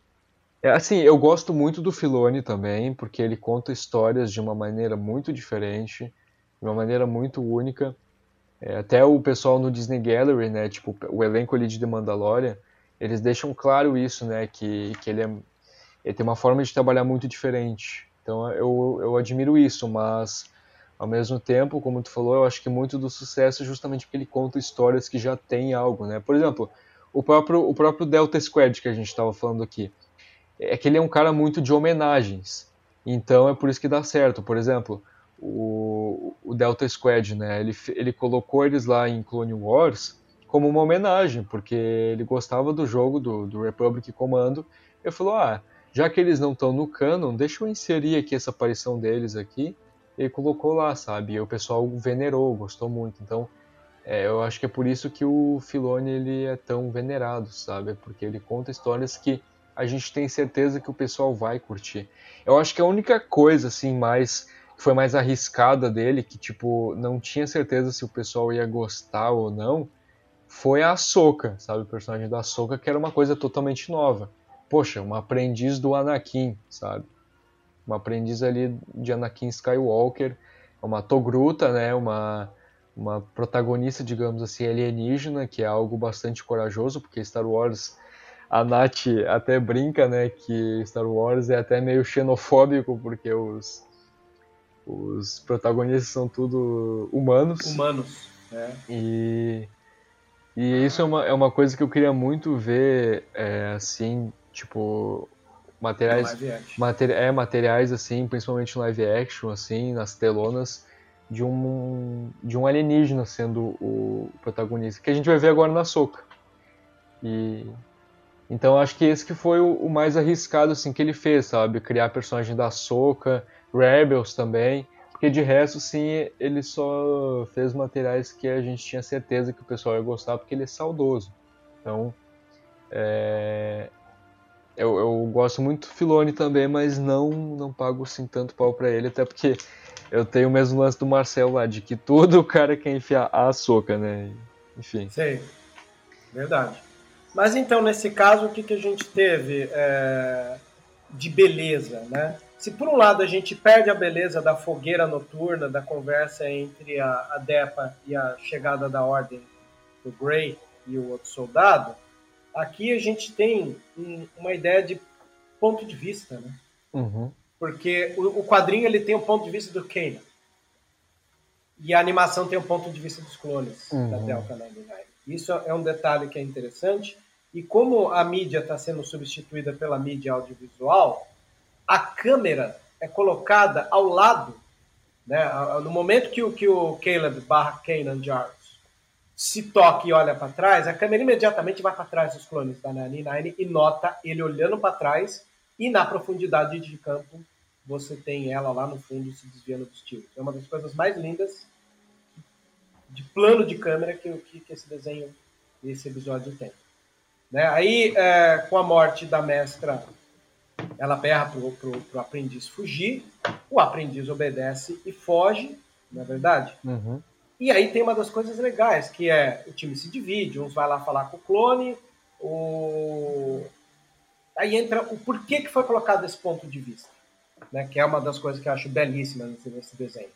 É, assim, eu gosto muito do Filoni também, porque ele conta histórias de uma maneira muito diferente, de uma maneira muito única, é, até o pessoal no Disney Gallery, né, tipo, o elenco ali de The Mandalorian, eles deixam claro isso, né, que, que ele, é, ele tem uma forma de trabalhar muito diferente. Então eu, eu admiro isso, mas ao mesmo tempo, como tu falou, eu acho que muito do sucesso é justamente porque ele conta histórias que já tem algo, né? Por exemplo, o próprio, o próprio Delta Squad que a gente estava falando aqui, é que ele é um cara muito de homenagens. Então é por isso que dá certo. Por exemplo, o, o Delta Squad, né? Ele, ele colocou eles lá em Clone Wars como uma homenagem, porque ele gostava do jogo do, do Republic Commando. Ele falou: ah, já que eles não estão no canon, deixa eu inserir aqui essa aparição deles aqui. Ele colocou lá, sabe? E o pessoal venerou, gostou muito. Então, é, eu acho que é por isso que o Filoni ele é tão venerado, sabe? Porque ele conta histórias que a gente tem certeza que o pessoal vai curtir. Eu acho que a única coisa assim mais foi mais arriscada dele, que tipo, não tinha certeza se o pessoal ia gostar ou não, foi a Ahsoka, sabe? O personagem da Ahsoka, que era uma coisa totalmente nova. Poxa, uma aprendiz do Anakin, sabe? Uma aprendiz ali de Anakin Skywalker, uma Togruta, né? Uma, uma protagonista, digamos assim, alienígena, que é algo bastante corajoso, porque Star Wars a Nath até brinca, né, que Star Wars é até meio xenofóbico, porque os, os protagonistas são tudo humanos. Humanos, é. E, e isso é uma, é uma coisa que eu queria muito ver, é, assim, tipo, materiais, materi é, materiais, assim, principalmente live action, assim, nas telonas, de um, de um alienígena sendo o protagonista, que a gente vai ver agora na Soca. E então acho que esse que foi o, o, mais arriscado assim que ele fez, sabe? Criar personagem da Soca, Rebels também, porque de resto sim ele só fez materiais que a gente tinha certeza que o pessoal ia gostar porque ele é saudoso. Então é... eu, eu, gosto muito do Filone também, mas não não pago assim tanto pau para ele, até porque eu tenho o mesmo lance do Marcel lá, de que todo o [LAUGHS] cara quer enfiar a soca, né? Enfim. Sim, verdade. Mas então, nesse caso, o que, que a gente teve é, de beleza, né? Se por um lado a gente perde a beleza da fogueira noturna, da conversa entre a, a Depa e a chegada da ordem do Grey e o outro soldado, aqui a gente tem um, uma ideia de ponto de vista, né? Uhum. Porque o, o, quadrinho ele tem o ponto de vista do Kanan. E a animação tem o ponto de vista dos clones uhum. da Delta 99. Isso é um detalhe que é interessante. E como a mídia está sendo substituída pela mídia audiovisual, a câmera é colocada ao lado, né? no momento que o, que o Caleb barra Kanan Jarvis se toca e olha para trás, a câmera imediatamente vai para trás dos clones da Nine e nota ele olhando para trás e na profundidade de campo você tem ela lá no fundo se desviando dos tiros. É uma das coisas mais lindas de plano de câmera que, que, que esse desenho, esse episódio tem. Né? Aí, é, com a morte da mestra, ela berra pro, pro, pro, aprendiz fugir, o aprendiz obedece e foge, não é verdade? Uhum. E aí tem uma das coisas legais, que é o time se divide, uns vai lá falar com o clone, o... aí entra o porquê que foi colocado esse ponto de vista, né? que é uma das coisas que eu acho belíssimas nesse, nesse desenho.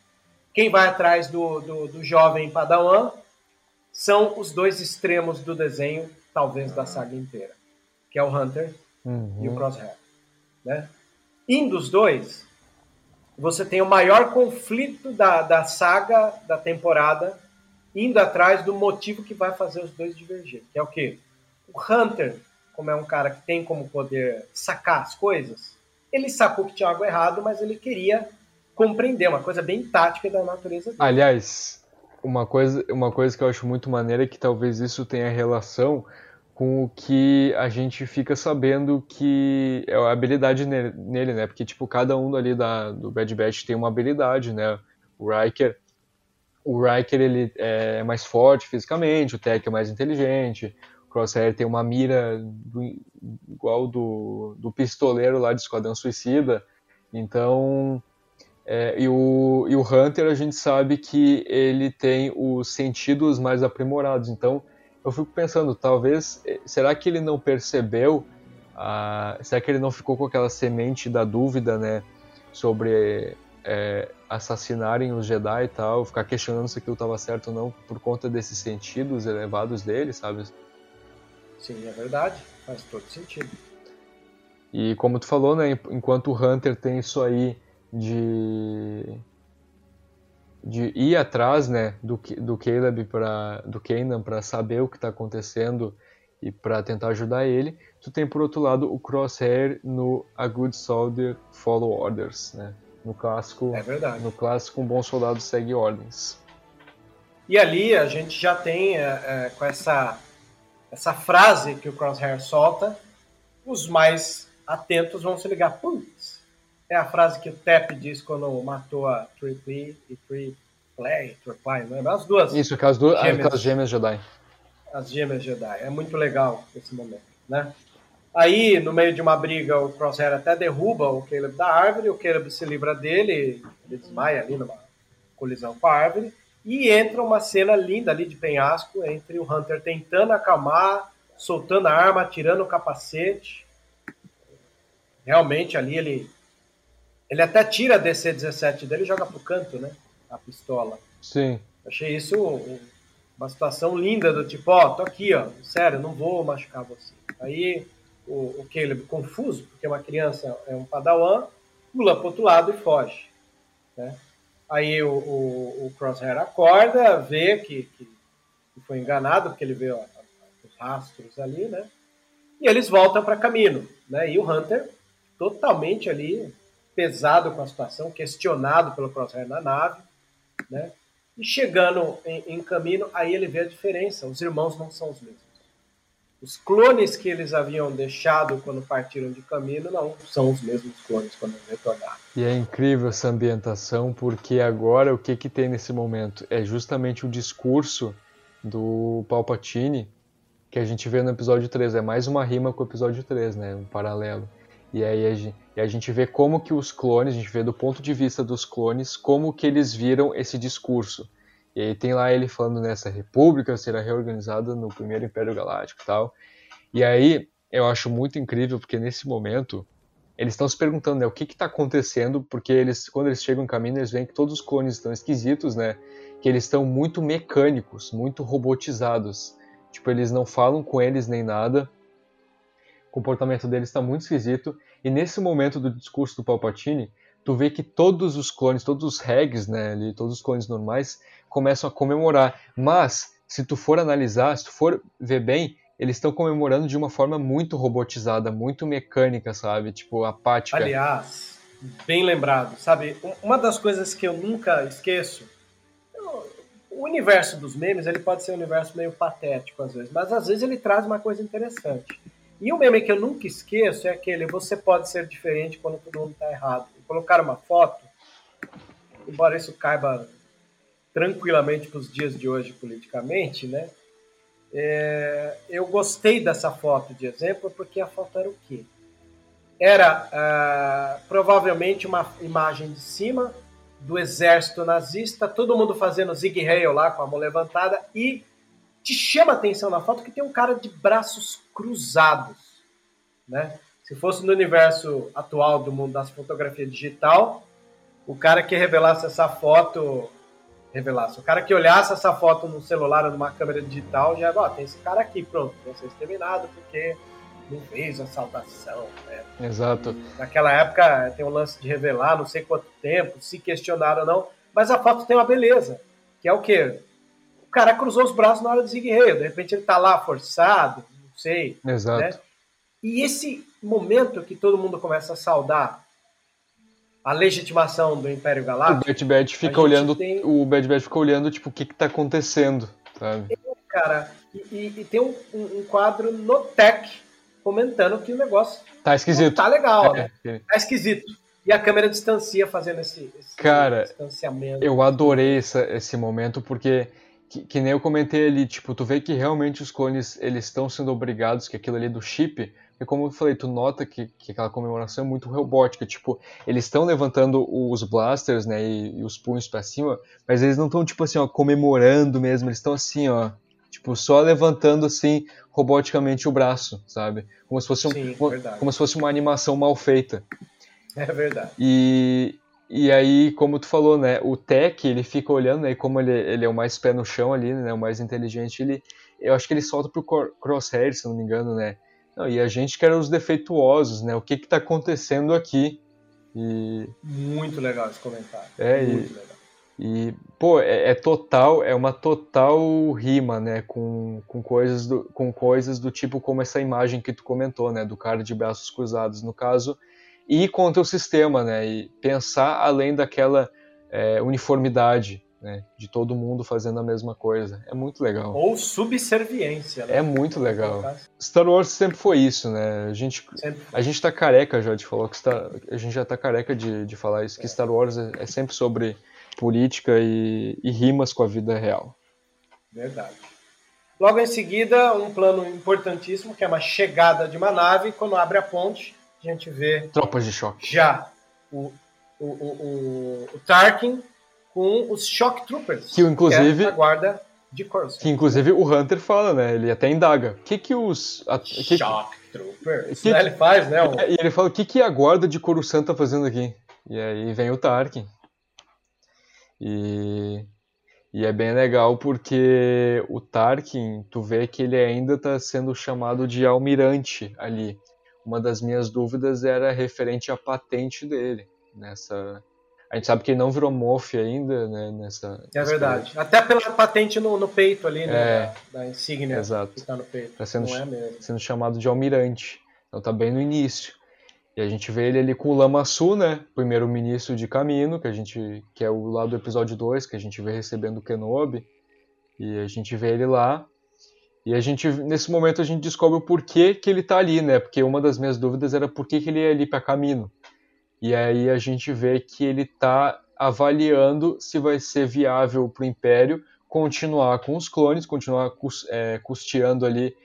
Quem vai atrás do, do, do jovem Padawan são os dois extremos do desenho, talvez da saga inteira, que é o Hunter uhum. e o Crosshair. Né? Indo os dois, você tem o maior conflito da, da saga, da temporada, indo atrás do motivo que vai fazer os dois divergir, que é o quê? O Hunter, como é um cara que tem como poder sacar as coisas, ele sacou que tinha algo errado, mas ele queria compreender, uma coisa bem tática da natureza dele. Aliás, uma coisa, uma coisa que eu acho muito maneira é que talvez isso tenha relação com o que a gente fica sabendo que é a habilidade nele, né? Porque, tipo, cada um ali da, do Bad Batch tem uma habilidade, né? O Riker, o Riker, ele é mais forte fisicamente, o Tech é mais inteligente, Crosshair tem uma mira do, igual do, do pistoleiro lá de Esquadrão Suicida, então é, e, o, e o Hunter a gente sabe que ele tem os sentidos mais aprimorados. Então eu fico pensando, talvez, é, será que ele não percebeu? Será que ele não ficou com aquela semente da dúvida, né? Sobre é, assassinarem os Jedi e tal, ficar questionando se aquilo estava certo ou não por conta desses sentidos elevados dele, sabe? Sim, é verdade. Faz todo sentido. E como tu falou, né? Enquanto o Hunter tem isso aí de de ir atrás, né, do do Caleb para do Kanan para saber o que está acontecendo e para tentar ajudar ele. Tu tem por outro lado o Crosshair no A Good Soldier Follow Orders, né? No clássico, é verdade. no clássico um bom soldado segue ordens. E ali a gente já tem é, é, com essa essa frase que o Crosshair solta, os mais atentos vão se ligar, putz, é a frase que o Tep diz quando matou a Triply e Triplay, Triplay, lembra? As duas. Isso, aquelas duas gêmeas, aquelas gêmeas Jedi. As gêmeas Jedi. É muito legal esse momento, né? Aí, no meio de uma briga, o Crosshair até derruba o Caleb da árvore, o Caleb se livra dele, ele desmaia ali numa colisão com a árvore, E entra uma cena linda ali de penhasco entre o Hunter tentando acalmar, soltando a arma, tirando o capacete. Realmente ali ele ele até tira a DC-17 dele e joga pro canto, né? A pistola. Sim. Achei isso uma situação linda do tipo, ó, oh, tô aqui, ó, sério, não vou machucar você. Aí o, o Caleb, confuso, porque uma criança é um padawan, pula pro outro lado e foge. Né? Aí o, o, o Crosshair acorda, vê que, que, foi enganado, porque ele vê ó, os rastros ali, né? E eles voltam para caminho, né? E o Hunter, totalmente ali, pesado com a situação, questionado pelo Crosshair na nave, né? E chegando em, em caminho, aí ele vê a diferença. Os irmãos não são os mesmos. Os clones que eles haviam deixado quando partiram de caminho não são os mesmos clones quando retornaram. E é incrível essa ambientação, porque agora o que, que tem nesse momento? É justamente o discurso do Palpatine que a gente vê no episódio 3. É mais uma rima com o episódio 3, né? Um paralelo. E aí a gente, e a gente vê como que os clones, a gente vê do ponto de vista dos clones, como que eles viram esse discurso. E aí tem lá ele falando nessa república será reorganizada no primeiro Império Galáctico e tal. E aí eu acho muito incrível porque nesse momento eles estão se perguntando né, o que está acontecendo, porque eles quando eles chegam em caminho eles veem que todos os clones estão esquisitos, né? Que eles estão muito mecânicos, muito robotizados. Tipo, eles não falam com eles nem nada comportamento deles está muito esquisito. E nesse momento do discurso do Palpatine, tu vê que todos os clones, todos os regs, né, ali, todos os clones normais, começam a comemorar. Mas, se tu for analisar, se tu for ver bem, eles estão comemorando de uma forma muito robotizada, muito mecânica, sabe? Tipo, apática. Aliás, bem lembrado, sabe? Uma das coisas que eu nunca esqueço, o universo dos memes, ele pode ser um universo meio patético às vezes, mas às vezes ele traz uma coisa interessante. E o meme que eu nunca esqueço é aquele você pode ser diferente quando todo mundo está errado. Colocar uma foto, embora isso caiba tranquilamente para os dias de hoje politicamente, né? É, eu gostei dessa foto de exemplo porque a foto era o quê? Era ah, provavelmente uma imagem de cima do exército nazista, todo mundo fazendo zig heil lá com a mão levantada e te chama a atenção na foto que tem um cara de braços cruzados, né? Se fosse no universo atual do mundo das fotografias digital, o cara que revelasse essa foto, revelasse, o cara que olhasse essa foto no celular ou numa câmera digital, já, ó, tem esse cara aqui, pronto, vai ser exterminado porque não fez a saudação, né? Exato. E naquela época tem o lance de revelar, não sei quanto tempo, se questionaram ou não, mas a foto tem uma beleza, que é o quê? cara cruzou os braços na hora do Zig Heil. De repente ele tá lá forçado, não sei. Exato. Né? E esse momento que todo mundo começa a saudar a legitimação do Império Galáctico. O Bad Bad fica olhando, tem... o Bad Bad fica olhando tipo o que que tá acontecendo, sabe? É, cara, e, e, tem um, um, quadro no Tech comentando que o negócio tá esquisito. tá legal, é, né? Tá esquisito. E a câmera distancia fazendo esse, esse Cara, distanciamento. Eu adorei essa, esse momento porque que, que, nem eu comentei ali, tipo, tu vê que realmente os clones eles estão sendo obrigados, que aquilo ali do chip, e como eu falei, tu nota que, que aquela comemoração é muito robótica, tipo, eles estão levantando os blasters, né, e, e os punhos para cima, mas eles não estão, tipo assim, ó, comemorando mesmo, eles estão assim, ó, tipo, só levantando, assim, roboticamente o braço, sabe? Como se fosse, um, Sim, como, como se fosse uma animação mal feita. É verdade. E, e aí, como tu falou, né, o Tech, ele fica olhando, né, e como ele, ele é o mais pé no chão ali, né, o mais inteligente, ele, eu acho que ele solta pro Crosshair, se não me engano, né, não, e a gente que era os defeituosos, né, o que que tá acontecendo aqui? E... Muito legal esse comentário. É, Muito e, legal. E, pô, é, é, total, é uma total rima, né, com, com, coisas do, com coisas do tipo como essa imagem que tu comentou, né, do cara de braços cruzados, no caso e contra o sistema, né? E pensar além daquela é, uniformidade, né? De todo mundo fazendo a mesma coisa. É muito legal. Ou subserviência. Né? É muito legal. Star Wars sempre foi isso, né? A gente, a gente tá careca já de falar que Star, a gente já tá careca de, de falar isso, que é. Star Wars é, é, sempre sobre política e, e rimas com a vida real. Verdade. Logo em seguida, um plano importantíssimo, que é uma chegada de uma nave, quando abre a ponte, a gente vê. Tropas de choque. Já o, o, o, o, Tarkin com os Shock Troopers, que inclusive é a guarda de Coruscant. Que inclusive o Hunter fala, né? Ele até indaga. O que que os... A, que, Shock Troopers. que- né, ele faz, né? o- E ele fala, o que que a guarda de Coruscant tá fazendo aqui? E aí vem o Tarkin. E... E é bem legal porque o Tarkin, tu vê que ele ainda tá sendo chamado de almirante ali. Uma das minhas dúvidas era referente à patente dele. Nessa... A gente sabe que ele não virou Moff ainda, né? Nessa... É verdade. Até pela patente no, no peito ali, né? É. Da, da insígnia Exato. que tá no peito. Tá sendo Não é mesmo. sendo chamado de almirante. Então tá bem no início. E a gente vê ele ali com o Lama Su, né? Primeiro-ministro de Camino, que a gente que é o lá do episódio 2, que a gente vê recebendo o Kenobi. E a gente vê ele lá. E a gente nesse momento a gente descobre o porquê que ele tá ali, né? Porque uma das minhas dúvidas era por que, que ele ia ali para Camino. E aí a gente vê que ele tá avaliando se vai ser viável para o Império continuar com os clones, continuar é, custeando ali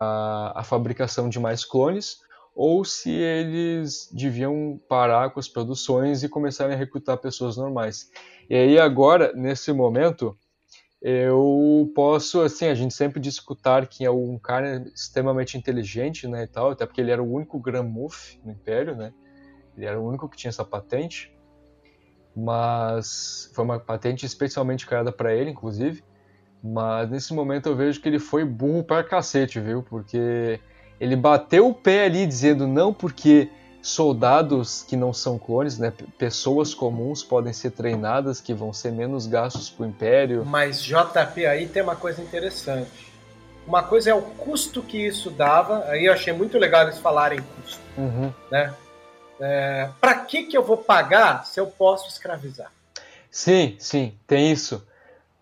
a, a fabricação de mais clones, ou se eles deviam parar com as produções e começarem a recrutar pessoas normais. E aí agora, nesse momento, eu posso, assim, a gente sempre diz que é um cara extremamente inteligente, né, e tal, até porque ele era o único Grand Moff no Império, né, ele era o único que tinha essa patente, mas foi uma patente especialmente criada para ele, inclusive, mas nesse momento eu vejo que ele foi burro pra cacete, viu? Porque ele bateu o pé ali dizendo não porque soldados que não são clones, né, pessoas comuns podem ser treinadas que vão ser menos gastos pro império. Mas JP aí tem uma coisa interessante. Uma coisa é o custo que isso dava. Aí eu achei muito legal eles falarem custo, Uhum. né? É, para que que eu vou pagar se eu posso escravizar? Sim, sim, tem isso.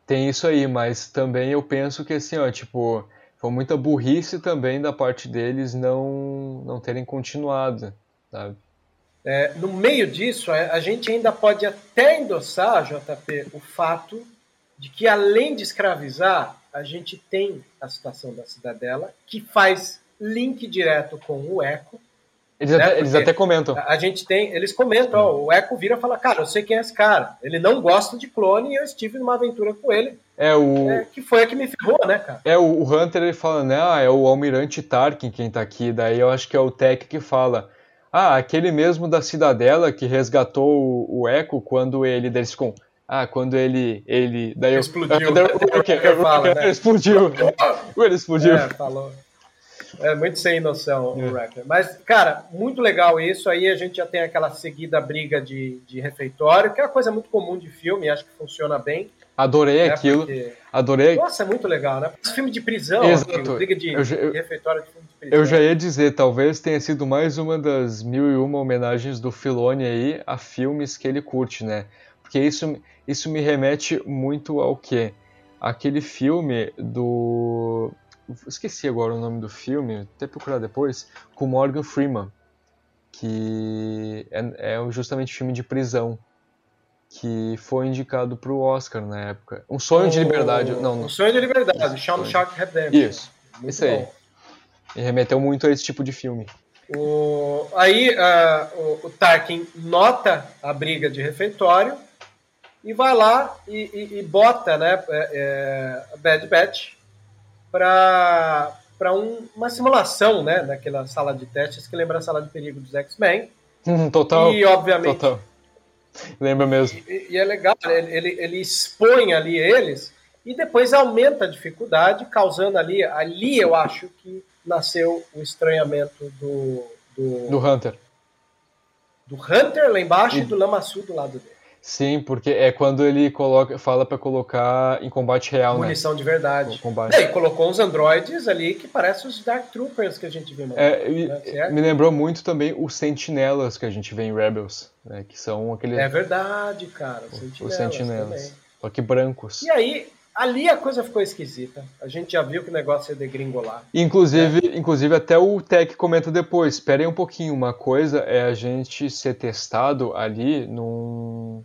Tem isso aí, mas também eu penso que assim, ó, tipo, foi muita burrice também da parte deles não não terem continuado, sabe? É, no meio disso, a a gente ainda pode até endossar, JP, o fato de que além de escravizar, a gente tem a situação da cidadela, que faz link direto com o Eco. Eles, Né, até, eles até comentam. A gente tem, eles comentam, ó, o Eco vira e fala, cara, eu sei quem é esse cara. Ele não gosta de clone e eu estive numa aventura com ele, É o é, que foi a que me ferrou, né, cara? É, o o Hunter ele fala, né? Ah, é o Almirante Tarkin quem tá aqui. Daí eu acho que é o Tech que fala. Ah, aquele mesmo da Cidadela que resgatou o, o Echo quando ele. Daí eles ficam. Ah, quando ele. ele daí eu- Explodiu. [LAUGHS] daí o Wrecker- Wrecker fala, Wrecker né? Explodiu. [LAUGHS] Ele explodiu. É, falou. É muito sem noção É. o Wrecker. Mas, cara, muito legal isso. Aí a gente já tem aquela seguida briga de, de refeitório, que é uma coisa muito comum de filme, acho que funciona bem. Adorei né, aquilo. porque- Adorei. Nossa, é muito legal, né? Filme de prisão, Exato. amigo, briga de, Eu eu- de refeitório de filme de prisão. Eu já ia dizer, talvez tenha sido mais uma das mil e uma homenagens do Filoni aí a filmes que ele curte, né? Porque isso, isso me remete muito ao quê? Aquele filme do. Esqueci agora o nome do filme, até procurar depois, com Morgan Freeman, que é, é justamente filme de prisão, que foi indicado para o Oscar na época. Um Sonho de Liberdade. Não, Um sonho de liberdade, Sonho. Shark Redemption. Isso, Muito isso aí. bom. Me remeteu muito a esse tipo de filme. O, aí ah, o, o Tarkin nota a briga de refeitório e vai lá e, e- e bota né, é, é, Bad Batch para um, uma simulação né, daquela sala de testes que lembra a sala de perigo dos X-Men. Hum, Total. E, obviamente, Total. Lembra mesmo. e, e é legal, ele, ele, ele expõe ali eles e depois aumenta a dificuldade, causando ali, ali eu acho que nasceu o estranhamento do, do, Do Hunter. do Hunter lá embaixo e, E- do Lamassu do lado dele. Sim, porque é quando ele coloca, fala pra colocar em combate real, Munição de né? verdade. O combate. E colocou uns androides ali que parecem os Dark Troopers que a gente viu. É, né, me lembrou muito também os Sentinelas que a gente vê em Rebels, né? Que são aqueles É verdade, cara. Os os sentinelas. sentinelas. também. Só que brancos. E aí, ali a coisa ficou esquisita. A gente já viu que o negócio ia degringolar. Inclusive, inclusive até o Tech comenta depois. Esperem um pouquinho. Uma coisa é a gente ser testado ali num-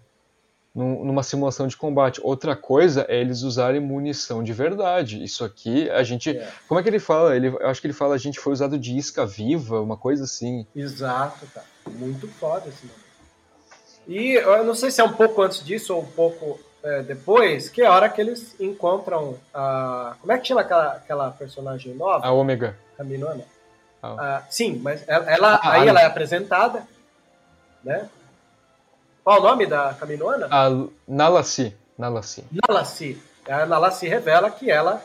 numa simulação de combate. Outra coisa é eles usarem munição de verdade. Isso aqui a gente. É. Como é que ele fala? Ele, eu acho que ele fala a gente foi usado de isca viva, uma coisa assim. Exato, cara. Muito foda esse momento. E eu não sei se é um pouco antes disso ou um pouco é, depois, que é a hora que eles encontram a. Como é que chama aquela, aquela personagem nova? A Ômega. Caminona. Ah. Ah, sim, mas ela, ela- Ah, aí a- ela é apresentada, né? Qual o nome da Caminona? A Nalassi. Nalassi. Nalassi. A Nalassi revela que ela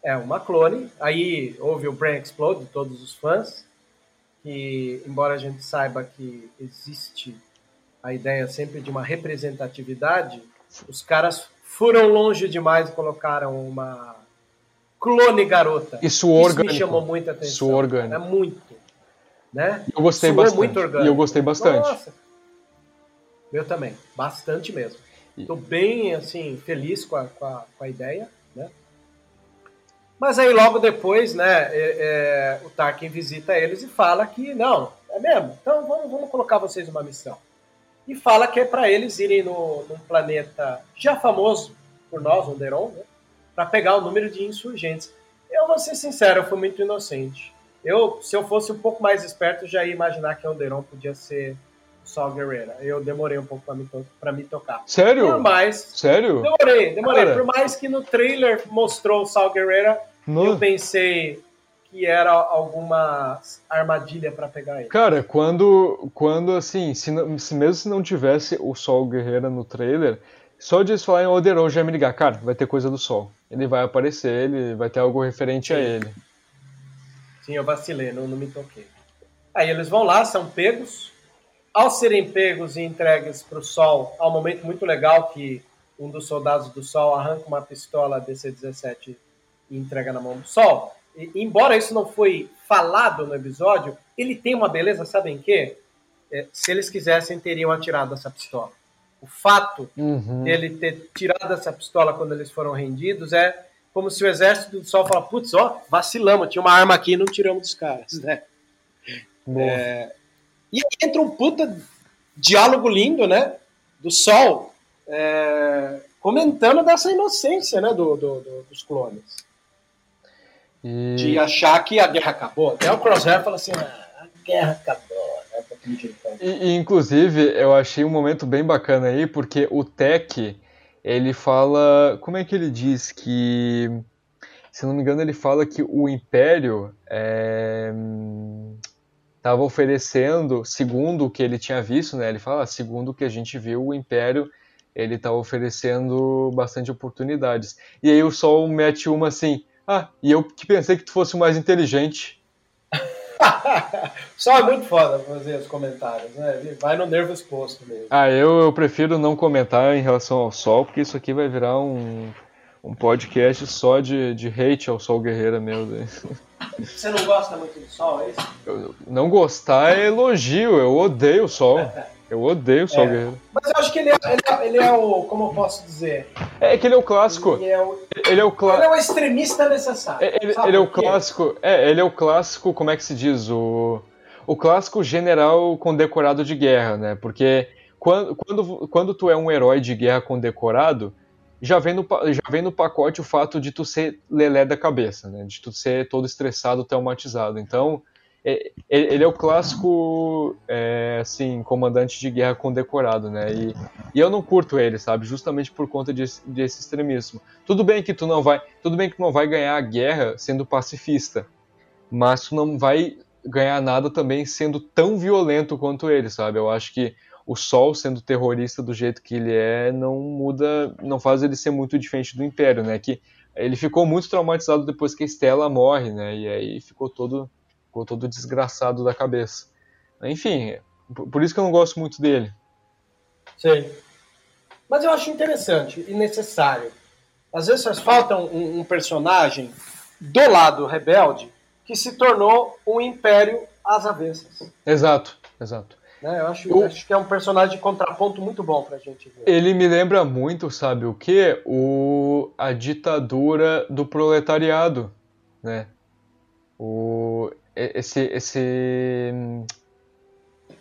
é uma clone. Aí houve o Brain Explode de todos os fãs. Que, embora a gente saiba que existe a ideia sempre de uma representatividade, os caras foram longe demais e colocaram uma clone garota. Isso Isso orgânico. me chamou muita atenção. Isso orgânico. É muito. Né? Eu gostei Soou bastante. muito orgânico. E eu gostei bastante. Nossa. Eu também. Bastante mesmo. Estou bem, assim, feliz com a, com a, com a ideia, né? Mas aí logo depois, né, é- é, o Tarkin visita eles e fala que, não, é mesmo? Então vamos, vamos colocar vocês numa missão. E fala que é para eles irem no, num planeta já famoso por nós, Onderon, né, para pegar o número de insurgentes. Eu vou ser sincero, eu fui muito inocente. Eu, se eu fosse um pouco mais esperto, já ia imaginar que Onderon podia ser Sol Guerreira. Eu demorei um pouco para me, to pra me tocar. Por Sério? mais Sério? Demorei, demorei. Cara. Por mais que no trailer mostrou o Sal Guerreira, eu Não. pensei que era alguma armadilha pra pegar ele. Cara, quando, quando assim, se, não- se mesmo se não tivesse o Sol Guerreira no trailer, só de eles falarem Oderon já me ligar, cara, vai ter coisa do Sol. Ele vai aparecer, ele vai ter algo referente a Sim. ele. Sim, eu vacilei, não, não me toquei. Aí eles vão lá, são pegos. Ao serem pegos e entregues pro Sol, há um momento muito legal que um dos soldados do Sol arranca uma pistola DC-17 e entrega na mão do Sol. E, embora isso não foi falado no episódio, ele tem uma beleza, sabem quê? É, se eles quisessem, teriam atirado essa pistola. O fato Uhum. dele ter tirado essa pistola quando eles foram rendidos é como se o exército do Sol falasse, putz, ó, vacilamos, tinha uma arma aqui e não tiramos dos caras, né? Boa. E aí entra um puta diálogo lindo, né? Do Sol é, comentando dessa inocência, né? Do, do- do- dos clones. E- De achar que a guerra acabou. Até o Crosshair fala assim, ah, a guerra acabou, né? E, e, inclusive, eu achei um momento bem bacana aí, porque o Tech, ele fala. Como é que ele diz? Que. Se não me engano, ele fala que o Império estava oferecendo, segundo o que ele tinha visto, né? Ele fala, "Ah, segundo o que a gente viu, o Império ele estava oferecendo bastante oportunidades. E aí o Sol mete uma assim, ah, e eu que pensei que tu fosse mais inteligente. [LAUGHS] Só é muito foda fazer os comentários, né? Ele vai no nervo exposto mesmo. Ah, eu, eu prefiro não comentar em relação ao Sol, porque isso aqui vai virar um, um podcast só de, de hate ao Sol Guerreira, meu Deus. Você não gosta muito do Sol, é isso? Eu- não gostar é elogio, eu odeio o Sol. Eu odeio o Sol É. Guerreiro. Mas eu acho que ele é, ele é- ele é o. Como eu posso dizer? É que ele é o clássico. Ele é o, Ele é o ele clássico. é o extremista necessário. Ele, ele é o clássico. É, ele é o clássico, como é que se diz? O, o clássico general condecorado de guerra, né? Porque quando, quando, quando tu é um herói de guerra condecorado, já vem, no, já vem no pacote o fato de tu ser lelé da cabeça, né? De tu ser todo estressado, traumatizado. Então, é- é- ele é o clássico, é, assim, comandante de guerra condecorado, né? E, e eu não curto ele, sabe? Justamente por conta desse, desse extremismo. Tudo bem que tu não vai, tudo bem que tu não vai ganhar a guerra sendo pacifista, mas tu não vai ganhar nada também sendo tão violento quanto ele, sabe? Eu acho que o Sol sendo terrorista do jeito que ele é não muda, não faz ele ser muito diferente do Império, né? Que ele ficou muito traumatizado depois que a Estela morre, né? E aí ficou todo, ficou todo desgraçado da cabeça. Enfim, por isso que eu não gosto muito dele. Sim. Mas eu acho interessante e necessário. Às vezes faz falta um, um personagem do lado rebelde que se tornou um império às avessas. Exato, exato. Né? Eu acho, Eu- acho que é um personagem de contraponto muito bom pra gente ver. Ele me lembra muito, sabe o quê? O, a ditadura do proletariado, né? O, esse, esse,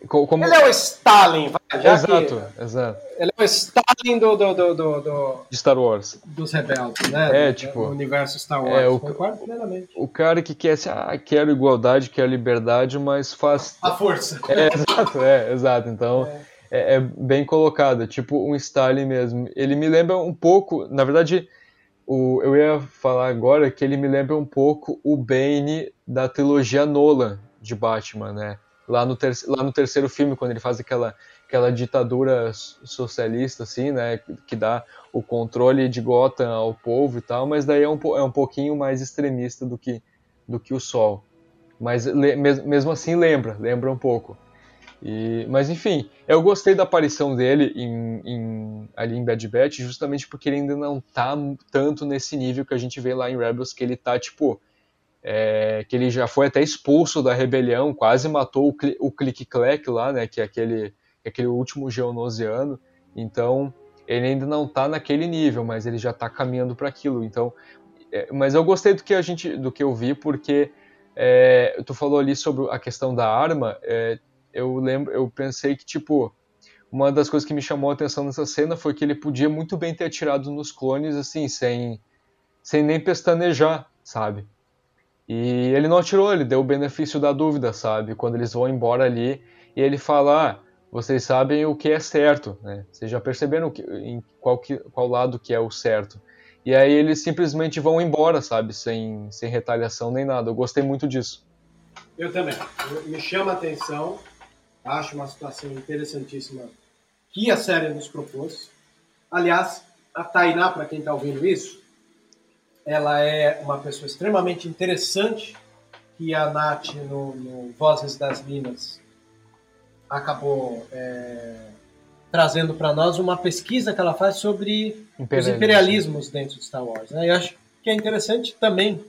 como, Ele é o Stalin, vai, já exato, que exato, ele é o Stalin do, do, do, do- do- de Star Wars. dos rebeldes, né? É, Do- tipo, do universo Star Wars. é, o- Concordo plenamente. O cara que quer assim, ah, quero igualdade, quero liberdade, mas faz A força. É, exato, é, exato. Então, é, é bem colocada, tipo um style mesmo. Ele me lembra um pouco, na verdade, o, eu ia falar agora que ele me lembra um pouco o Bane da trilogia Nolan de Batman, né? Lá no, ter, lá no terceiro filme, quando ele faz aquela, aquela ditadura socialista, assim, né? Que dá o controle de Gotham ao povo e tal, mas daí é um, é um pouquinho mais extremista do que, do que o Sol. Mas mesmo assim lembra, lembra um pouco. E, mas enfim, eu gostei da aparição dele em, em, ali em Bad Batch justamente porque ele ainda não tá tanto nesse nível que a gente vê lá em Rebels, que ele tá tipo. É, que ele já foi até expulso da rebelião, quase matou o, o Click-Clack lá, né? Que é aquele, é aquele último geonosiano. Então, ele ainda não tá naquele nível, mas ele já tá caminhando para aquilo. Então, é, mas eu gostei do que a gente, do que eu vi, porque é, tu falou ali sobre a questão da arma. É, eu lembro, eu pensei que tipo uma das coisas que me chamou a atenção nessa cena foi que ele podia muito bem ter atirado nos clones assim, sem sem nem pestanejar, sabe? E ele não atirou, ele deu o benefício da dúvida, sabe? Quando eles vão embora ali e ele fala, ah, vocês sabem o que é certo, né? Vocês já perceberam que, em qual, que, qual lado que é o certo. E aí eles simplesmente vão embora, sabe? Sem, sem retaliação nem nada. Eu gostei muito disso. Eu também. Me chama a atenção Acho uma situação interessantíssima que a série nos propôs. Aliás, a Tainá, para quem está ouvindo isso, ela é uma pessoa extremamente interessante que a Nath, no, no Vozes das Minas, acabou é, trazendo para nós uma pesquisa que ela faz sobre os imperialismos dentro de Star Wars. Né? Eu acho que é interessante também,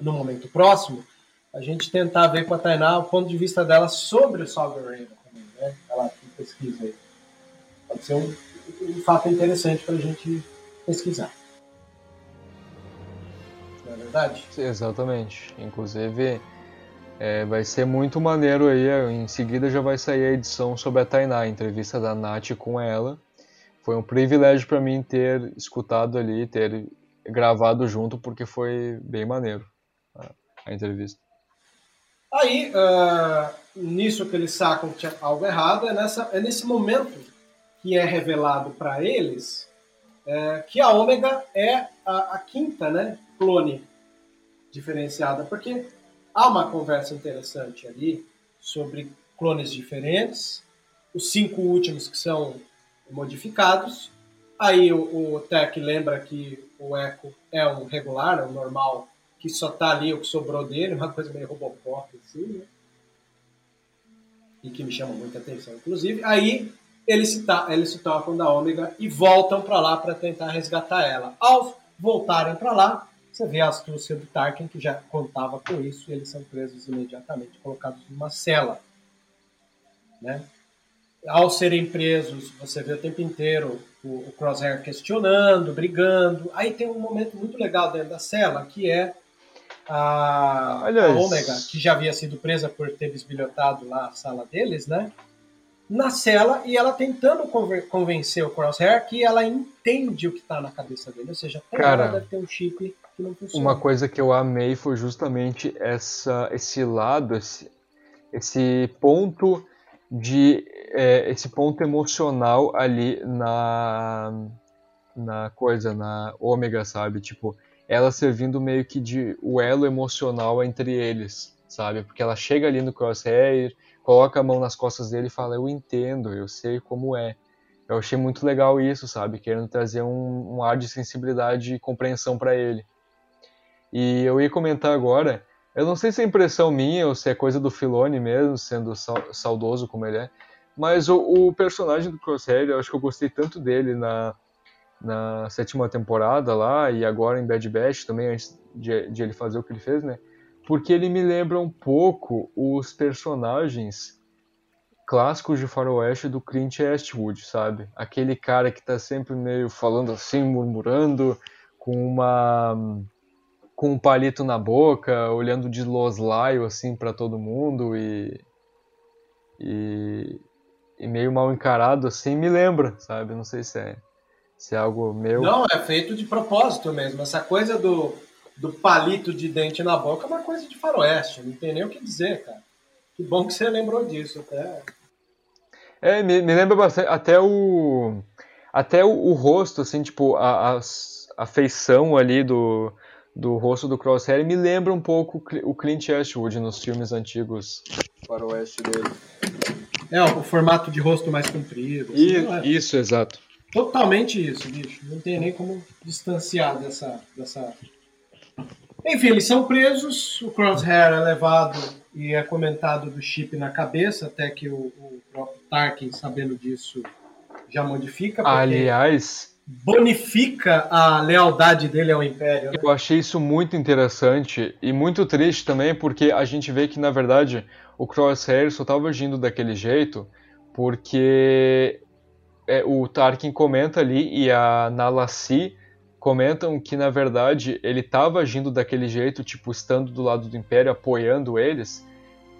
no momento próximo, a gente tentar ver com a Tainá o ponto de vista dela sobre o Sovereign também, né? Ela pesquisa aí. Pode ser um, um fato interessante para a gente pesquisar. Não é verdade? Sim, exatamente. Inclusive, é, vai ser muito maneiro aí. Em seguida já vai sair a edição sobre a Tainá, a entrevista da Nath com ela. Foi um privilégio para mim ter escutado ali, ter gravado junto, porque foi bem maneiro a, a entrevista. Aí, uh, nisso que eles sacam que tinha algo errado, é, nessa, é nesse momento que é revelado para eles é, que a ômega é a, a, quinta né, clone diferenciada, porque há uma conversa interessante ali sobre clones diferentes, os cinco últimos que são modificados. Aí o, o Tech lembra que o Echo é um regular, é um normal que só tá ali o que sobrou dele, uma coisa meio Robocop, assim, né? E que me chama muita atenção, inclusive. Aí eles se, eles se tocam da Ômega e voltam para lá para tentar resgatar ela. Ao voltarem para lá, você vê a astúcia do Tarkin, que já contava com isso, e eles são presos imediatamente, colocados numa cela. Né? Ao serem presos, você vê o tempo inteiro o, o Crosshair questionando, brigando. Aí tem um momento muito legal dentro da cela, que é a, a Ômega, que já havia sido presa por ter bisbilhotado lá a sala deles, né? Na cela e ela tentando convencer o Crosshair que ela entende o que está na cabeça dele. Ou seja, Cara, ela deve ter um chip que não funciona. Uma coisa que eu amei foi justamente essa, esse lado, esse, esse ponto de é, esse ponto emocional ali na na coisa na ômega sabe tipo ela servindo meio que de o elo emocional entre eles, sabe? Porque ela chega ali no Crosshair, coloca a mão nas costas dele e fala: Eu entendo, eu sei como é. Eu achei muito legal isso, sabe? Querendo trazer um, um ar de sensibilidade e compreensão para ele. E eu ia comentar agora, eu não sei se é impressão minha ou se é coisa do Filone mesmo, sendo saudoso como ele é, mas o, o personagem do Crosshair, eu acho que eu gostei tanto dele na, na sétima temporada lá e agora em Bad Batch também, antes de, de, ele fazer o que ele fez, né? Porque ele me lembra um pouco os personagens clássicos de faroeste do Clint Eastwood, sabe? Aquele cara que tá sempre meio falando assim, murmurando, com uma com um palito na boca, olhando de loslaio assim para todo mundo e, e e meio mal encarado assim, me lembra, sabe? Não sei se é se é algo meu. Não, é feito de propósito mesmo. Essa coisa do, do palito de dente na boca é uma coisa de faroeste. Não tem nem o que dizer, cara. Que bom que você lembrou disso. Até. É, me, me lembra bastante. Até o. Até o, o rosto, assim, tipo, a, a, a, feição ali do, do rosto do Crosshair me lembra um pouco o Clint Eastwood nos filmes antigos para o oeste dele. É, o formato de rosto mais comprido. Assim, e, é? Isso, exato. Totalmente isso, bicho. Não tem nem como distanciar dessa, dessa. Enfim, eles são presos, o Crosshair é levado e é comentado do chip na cabeça, até que o, o próprio Tarkin, sabendo disso, já modifica. Aliás. Bonifica a lealdade dele ao Império. Né? Eu achei isso muito interessante e muito triste também, porque a gente vê que, na verdade, o Crosshair só estava agindo daquele jeito porque é, o Tarkin comenta ali e a Nalassi comentam que na verdade ele estava agindo daquele jeito, tipo estando do lado do Império, apoiando eles,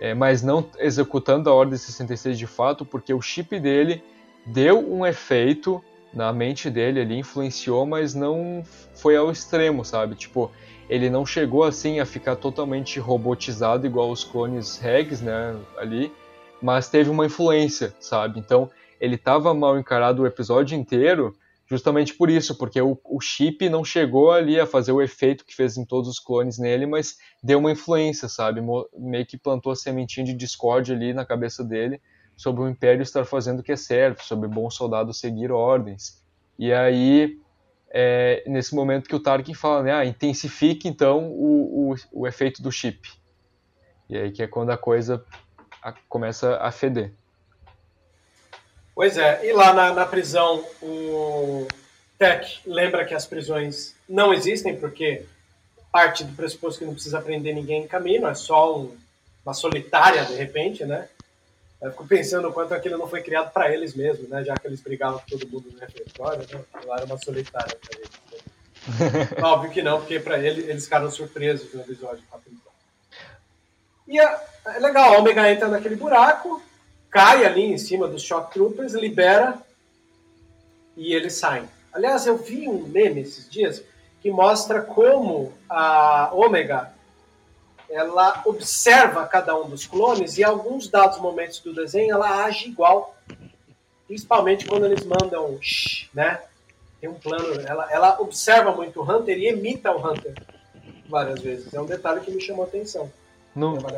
é, mas não executando a Ordem 66 de fato, porque o chip dele deu um efeito na mente dele, ele influenciou, mas não foi ao extremo, sabe? Tipo, ele não chegou assim a ficar totalmente robotizado igual os clones Regs, né, ali, mas teve uma influência, sabe? Então, ele estava mal encarado o episódio inteiro, justamente por isso, porque o, o, chip não chegou ali a fazer o efeito que fez em todos os clones nele, mas deu uma influência, sabe? Meio que plantou a sementinha de discórdia ali na cabeça dele sobre o Império estar fazendo o que é certo, sobre bons soldados seguir ordens. E aí, é, nesse momento que o Tarkin fala, né, ah, intensifique então o, o, o efeito do chip. E aí que é quando a coisa começa a feder. Pois é, e lá na, na prisão o Tech lembra que as prisões não existem, porque parte do pressuposto que não precisa prender ninguém em caminho, é só um, uma solitária de repente, né? Eu fico pensando o quanto aquilo não foi criado para eles mesmos, né? Já que eles brigavam com todo mundo no refeitório, né? Era uma solitária para eles. Né? [LAUGHS] Óbvio que não, porque para eles eles ficaram surpresos no episódio. E é, é legal, a Omega entra naquele buraco, cai ali em cima dos Shock Troopers, libera e eles saem. Aliás, eu vi um meme esses dias que mostra como a Ômega ela observa cada um dos clones e alguns dados momentos do desenho ela age igual. Principalmente quando eles mandam, né? Tem um plano, ela, ela observa muito o Hunter e imita o Hunter várias vezes. É um detalhe que me chamou a atenção. Não, vale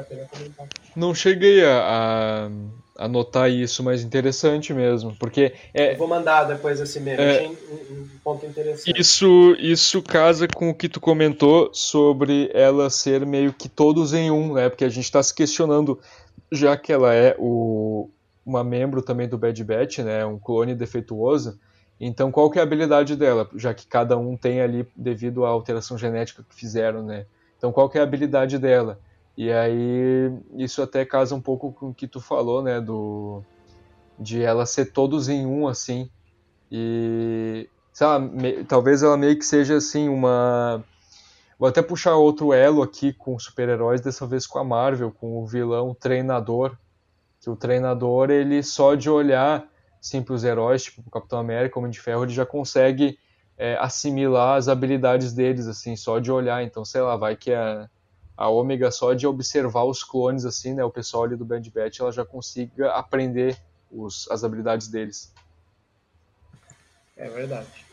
não cheguei a, anotar isso, mas interessante mesmo, porque é, Eu vou mandar depois esse meme, é, um, um, ponto interessante. Isso, isso casa com o que tu comentou sobre ela ser meio que todos em um, né? Porque a gente está se questionando, já que ela é o, uma membro também do Bad Batch, né? Um clone defeituoso. Então, qual que é a habilidade dela? Já que cada um tem ali devido à alteração genética que fizeram, né? Então, qual que é a habilidade dela? E aí isso até casa um pouco com o que tu falou, né, do de ela ser todos em um assim. E sabe, me, talvez ela meio que seja assim uma Vou até puxar outro elo aqui com super-heróis, dessa vez com a Marvel, com o vilão treinador. Que o treinador, ele só de olhar sim, para os heróis, tipo o Capitão América, Homem de Ferro, ele já consegue é, assimilar as habilidades deles, assim, só de olhar. Então, sei lá, vai que a, a Ômega só de observar os clones assim, né, o pessoal ali do Bad Batch, ela já consiga aprender os, as habilidades deles. É verdade.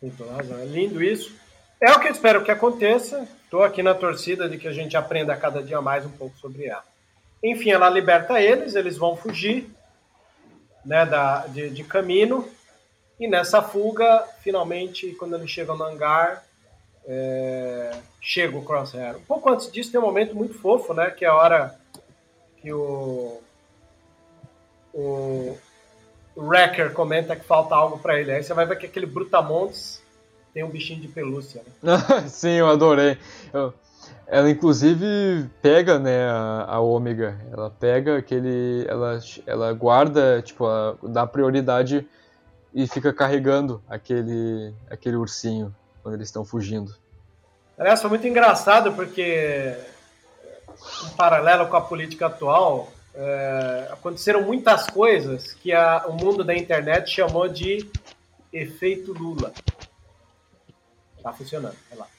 Tem toda razão. É lindo isso. É o que eu espero que aconteça. Estou aqui na torcida de que a gente aprenda cada dia mais um pouco sobre ela. Enfim, ela liberta eles, eles vão fugir né, da, de, de caminho. E nessa fuga, finalmente, quando eles chegam no hangar, é, chega o Crosshair. Um pouco antes disso tem um momento muito fofo, né? Que é a hora que o, o, Wrecker comenta que falta algo para ele. Aí você vai ver que aquele Brutamontes tem um bichinho de pelúcia. Né? [LAUGHS] Sim, eu adorei. Eu, ela inclusive pega, né, a, a Ômega. Ela pega aquele, ela, ela guarda, tipo, dá prioridade e fica carregando aquele, aquele ursinho quando eles estão fugindo. Aliás, foi muito engraçado porque, em paralelo com a política atual, é, aconteceram muitas coisas que a, o mundo da internet chamou de efeito Lula. Tá funcionando, relaxa.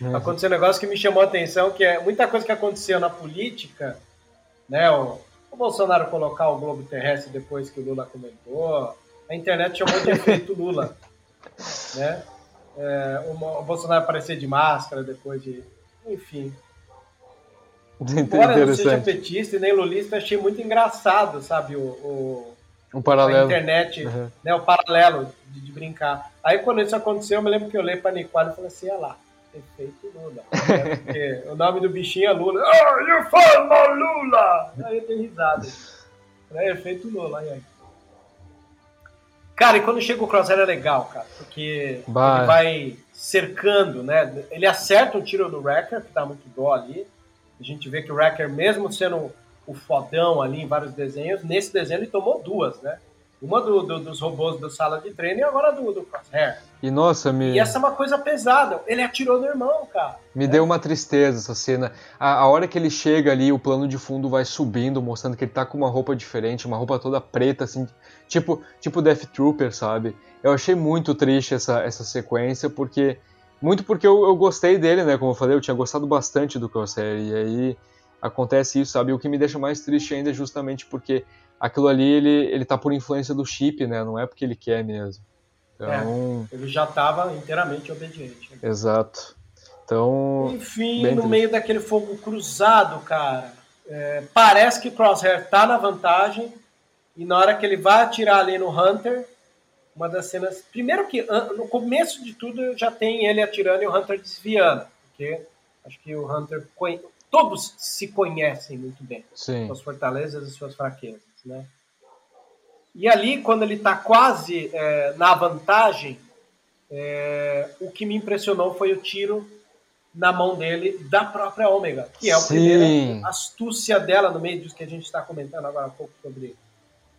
Uhum. [LAUGHS] Aconteceu um negócio que me chamou a atenção, que é muita coisa que aconteceu na política, né? O, o Bolsonaro colocar o globo terrestre depois que o Lula comentou. A internet chamou de efeito [LAUGHS] Lula. Né? É, o, o Bolsonaro aparecer de máscara depois de. Enfim. [LAUGHS] Embora não seja petista e nem lulista, achei muito engraçado, sabe, o, o um paralelo. a internet, uhum. né, o paralelo de, de, brincar. Aí quando isso aconteceu, eu me lembro que eu olhei para Nicole e falei assim, olha lá, efeito Lula. Né? [LAUGHS] Porque o nome do bichinho é Lula. Oh, you follow Lula! Aí eu dei risada. É efeito Lula, aí, aí. Cara, e quando chega o Crosshair é legal, cara, porque bah. ele vai cercando, né? Ele acerta um tiro no Wrecker, que dá muito dó ali. A gente vê que o Wrecker, mesmo sendo o fodão ali em vários desenhos, nesse desenho ele tomou duas, né? Uma do, do, dos robôs da sala de treino e agora do, do Crosshair. E nossa, me. E essa é uma coisa pesada. Ele atirou no irmão, cara. Me deu uma tristeza essa cena. A, a, hora que ele chega ali, o plano de fundo vai subindo, mostrando que ele tá com uma roupa diferente, uma roupa toda preta, assim, tipo, tipo Death Trooper, sabe? Eu achei muito triste essa, essa sequência, porque muito porque eu, eu, gostei dele, né? Como eu falei, eu tinha gostado bastante do Crosshair. E aí acontece isso, sabe? O que me deixa mais triste ainda é justamente porque aquilo ali ele, ele tá por influência do chip, né? Não é porque ele quer mesmo. Então... É, ele já estava inteiramente obediente. Exato. Então. Enfim, no triste. meio daquele fogo cruzado, cara, é, parece que Crosshair tá na vantagem. E na hora que ele vai atirar ali no Hunter, uma das cenas. Primeiro que no começo de tudo já tem ele atirando e o Hunter desviando, porque acho que o Hunter todos se conhecem muito bem, Sim. suas fortalezas e suas fraquezas, né? E ali quando ele está quase é, na vantagem, é, o que me impressionou foi o tiro na mão dele da própria Ômega, que é a primeira astúcia dela no meio disso que a gente está comentando agora há pouco sobre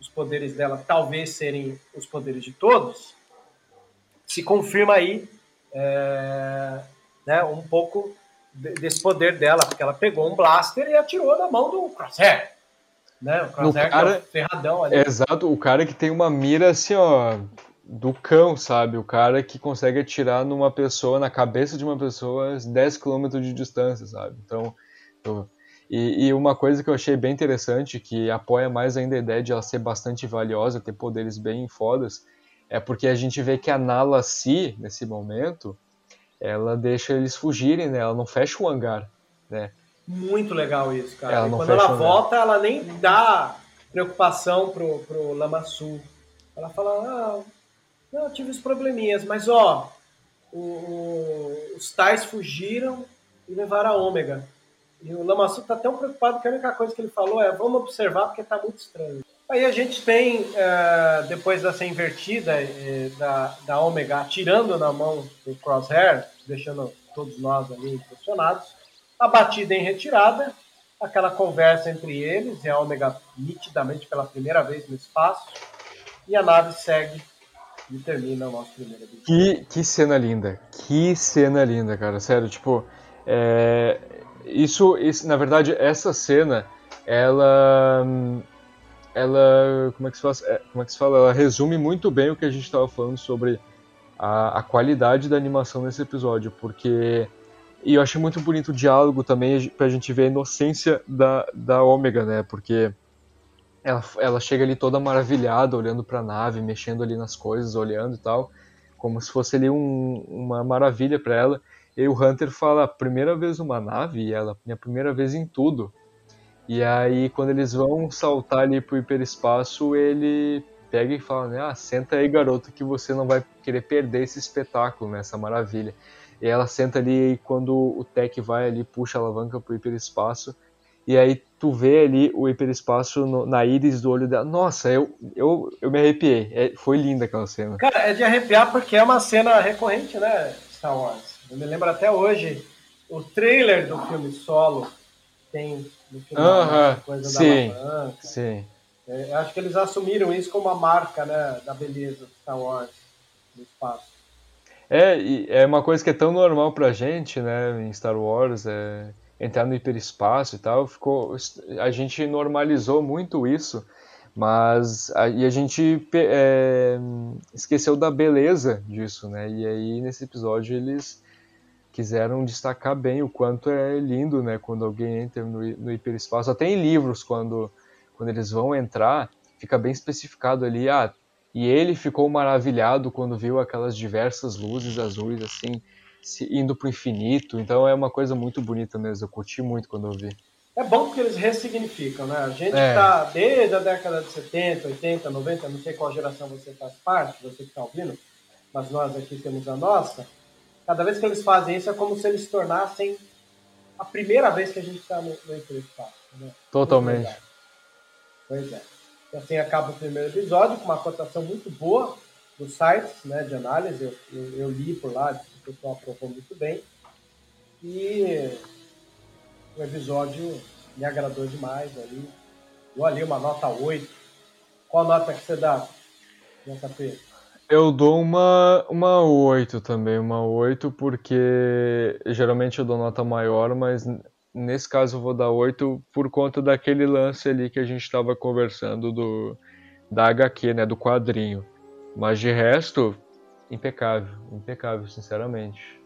os poderes dela talvez serem os poderes de todos, se confirma aí é, né, um pouco desse poder dela, porque ela pegou um blaster e atirou na mão do Crosshair. Né? O Crosshair cara, é ferradão ali. Exato, o cara que tem uma mira assim, ó, do cão, sabe? O cara que consegue atirar numa pessoa, na cabeça de uma pessoa, 10 km de distância, sabe? Então, eu, e, e, uma coisa que eu achei bem interessante, que apoia mais ainda a ideia de ela ser bastante valiosa, ter poderes bem fodas, é porque a gente vê que a Nala Si, nesse momento, ela deixa eles fugirem, né? Ela não fecha o hangar, né? Muito legal isso, cara. Ela quando ela volta, ela nem dá preocupação pro, pro Lamassu. Ela fala, ah, não, eu tive os probleminhas, mas ó, o, o, os tais fugiram e levaram a Ômega. E o Lamassu tá tão preocupado que a única coisa que ele falou é vamos observar porque tá muito estranho. Aí a gente tem, é, depois dessa invertida é, da, da Ômega atirando na mão do Crosshair, deixando todos nós ali impressionados, a batida em retirada, aquela conversa entre eles, e a Ômega nitidamente pela primeira vez no espaço, e a nave segue e termina o nosso primeiro vídeo. Que, que cena linda, que cena linda, cara, sério, tipo, é, isso, isso, na verdade, essa cena, ela, ela, como é que se fala, é, como é que se fala, ela resume muito bem o que a gente estava falando sobre a, a, qualidade da animação nesse episódio, porque e eu achei muito bonito o diálogo também pra gente ver a inocência da, da Ômega, né? Porque ela, ela chega ali toda maravilhada, olhando pra nave, mexendo ali nas coisas, olhando e tal, como se fosse ali um, uma maravilha para ela. E o Hunter fala, primeira vez numa nave, e ela, minha primeira vez em tudo. E aí, quando eles vão saltar ali pro hiperespaço, ele pega e fala, né, ah, senta aí, garoto, que você não vai querer perder esse espetáculo, né, essa maravilha. E ela senta ali e quando o Tech vai ali, puxa a alavanca pro hiperespaço, e aí tu vê ali o hiperespaço no, na íris do olho dela. Nossa, eu, eu, eu me arrepiei. É, foi linda aquela cena. Cara, é de arrepiar porque é uma cena recorrente, né, Star Wars. Eu me lembro até hoje, o trailer do filme Solo tem no final uh -huh. coisa sim, da alavanca. Sim. É, acho que eles assumiram isso como uma marca né, da beleza do Star Wars no espaço. É, é uma coisa que é tão normal pra gente, né, em Star Wars, é entrar no hiperespaço e tal, ficou, a gente normalizou muito isso, mas a, e a gente é, esqueceu da beleza disso, né, e aí nesse episódio eles quiseram destacar bem o quanto é lindo, né, quando alguém entra no, no hiperespaço. Até em livros, quando, quando eles vão entrar, fica bem especificado ali, ah, e ele ficou maravilhado quando viu aquelas diversas luzes azuis assim, indo para o infinito. Então é uma coisa muito bonita mesmo. Eu curti muito quando eu vi. É bom porque eles ressignificam, né? A gente está é. desde a década de 70, 80, 90, não sei qual geração você faz parte, você que está ouvindo, mas nós aqui temos a nossa. Cada vez que eles fazem isso é como se eles se tornassem a primeira vez que a gente está no, no espaço. Né? Totalmente. Pois é. Assim acaba o primeiro episódio com uma cotação muito boa dos sites né, de análise. Eu, eu, eu li por lá, o pessoal aprovou muito bem. E o episódio me agradou demais ali. Eu ali uma nota 8. Qual nota que você dá, JP? Eu dou uma, uma 8 também, uma 8, porque geralmente eu dou nota maior, mas nesse caso vou dar 8 por conta daquele lance ali que a gente estava conversando do, da HQ, né, do quadrinho. Mas de resto, impecável, impecável, sinceramente.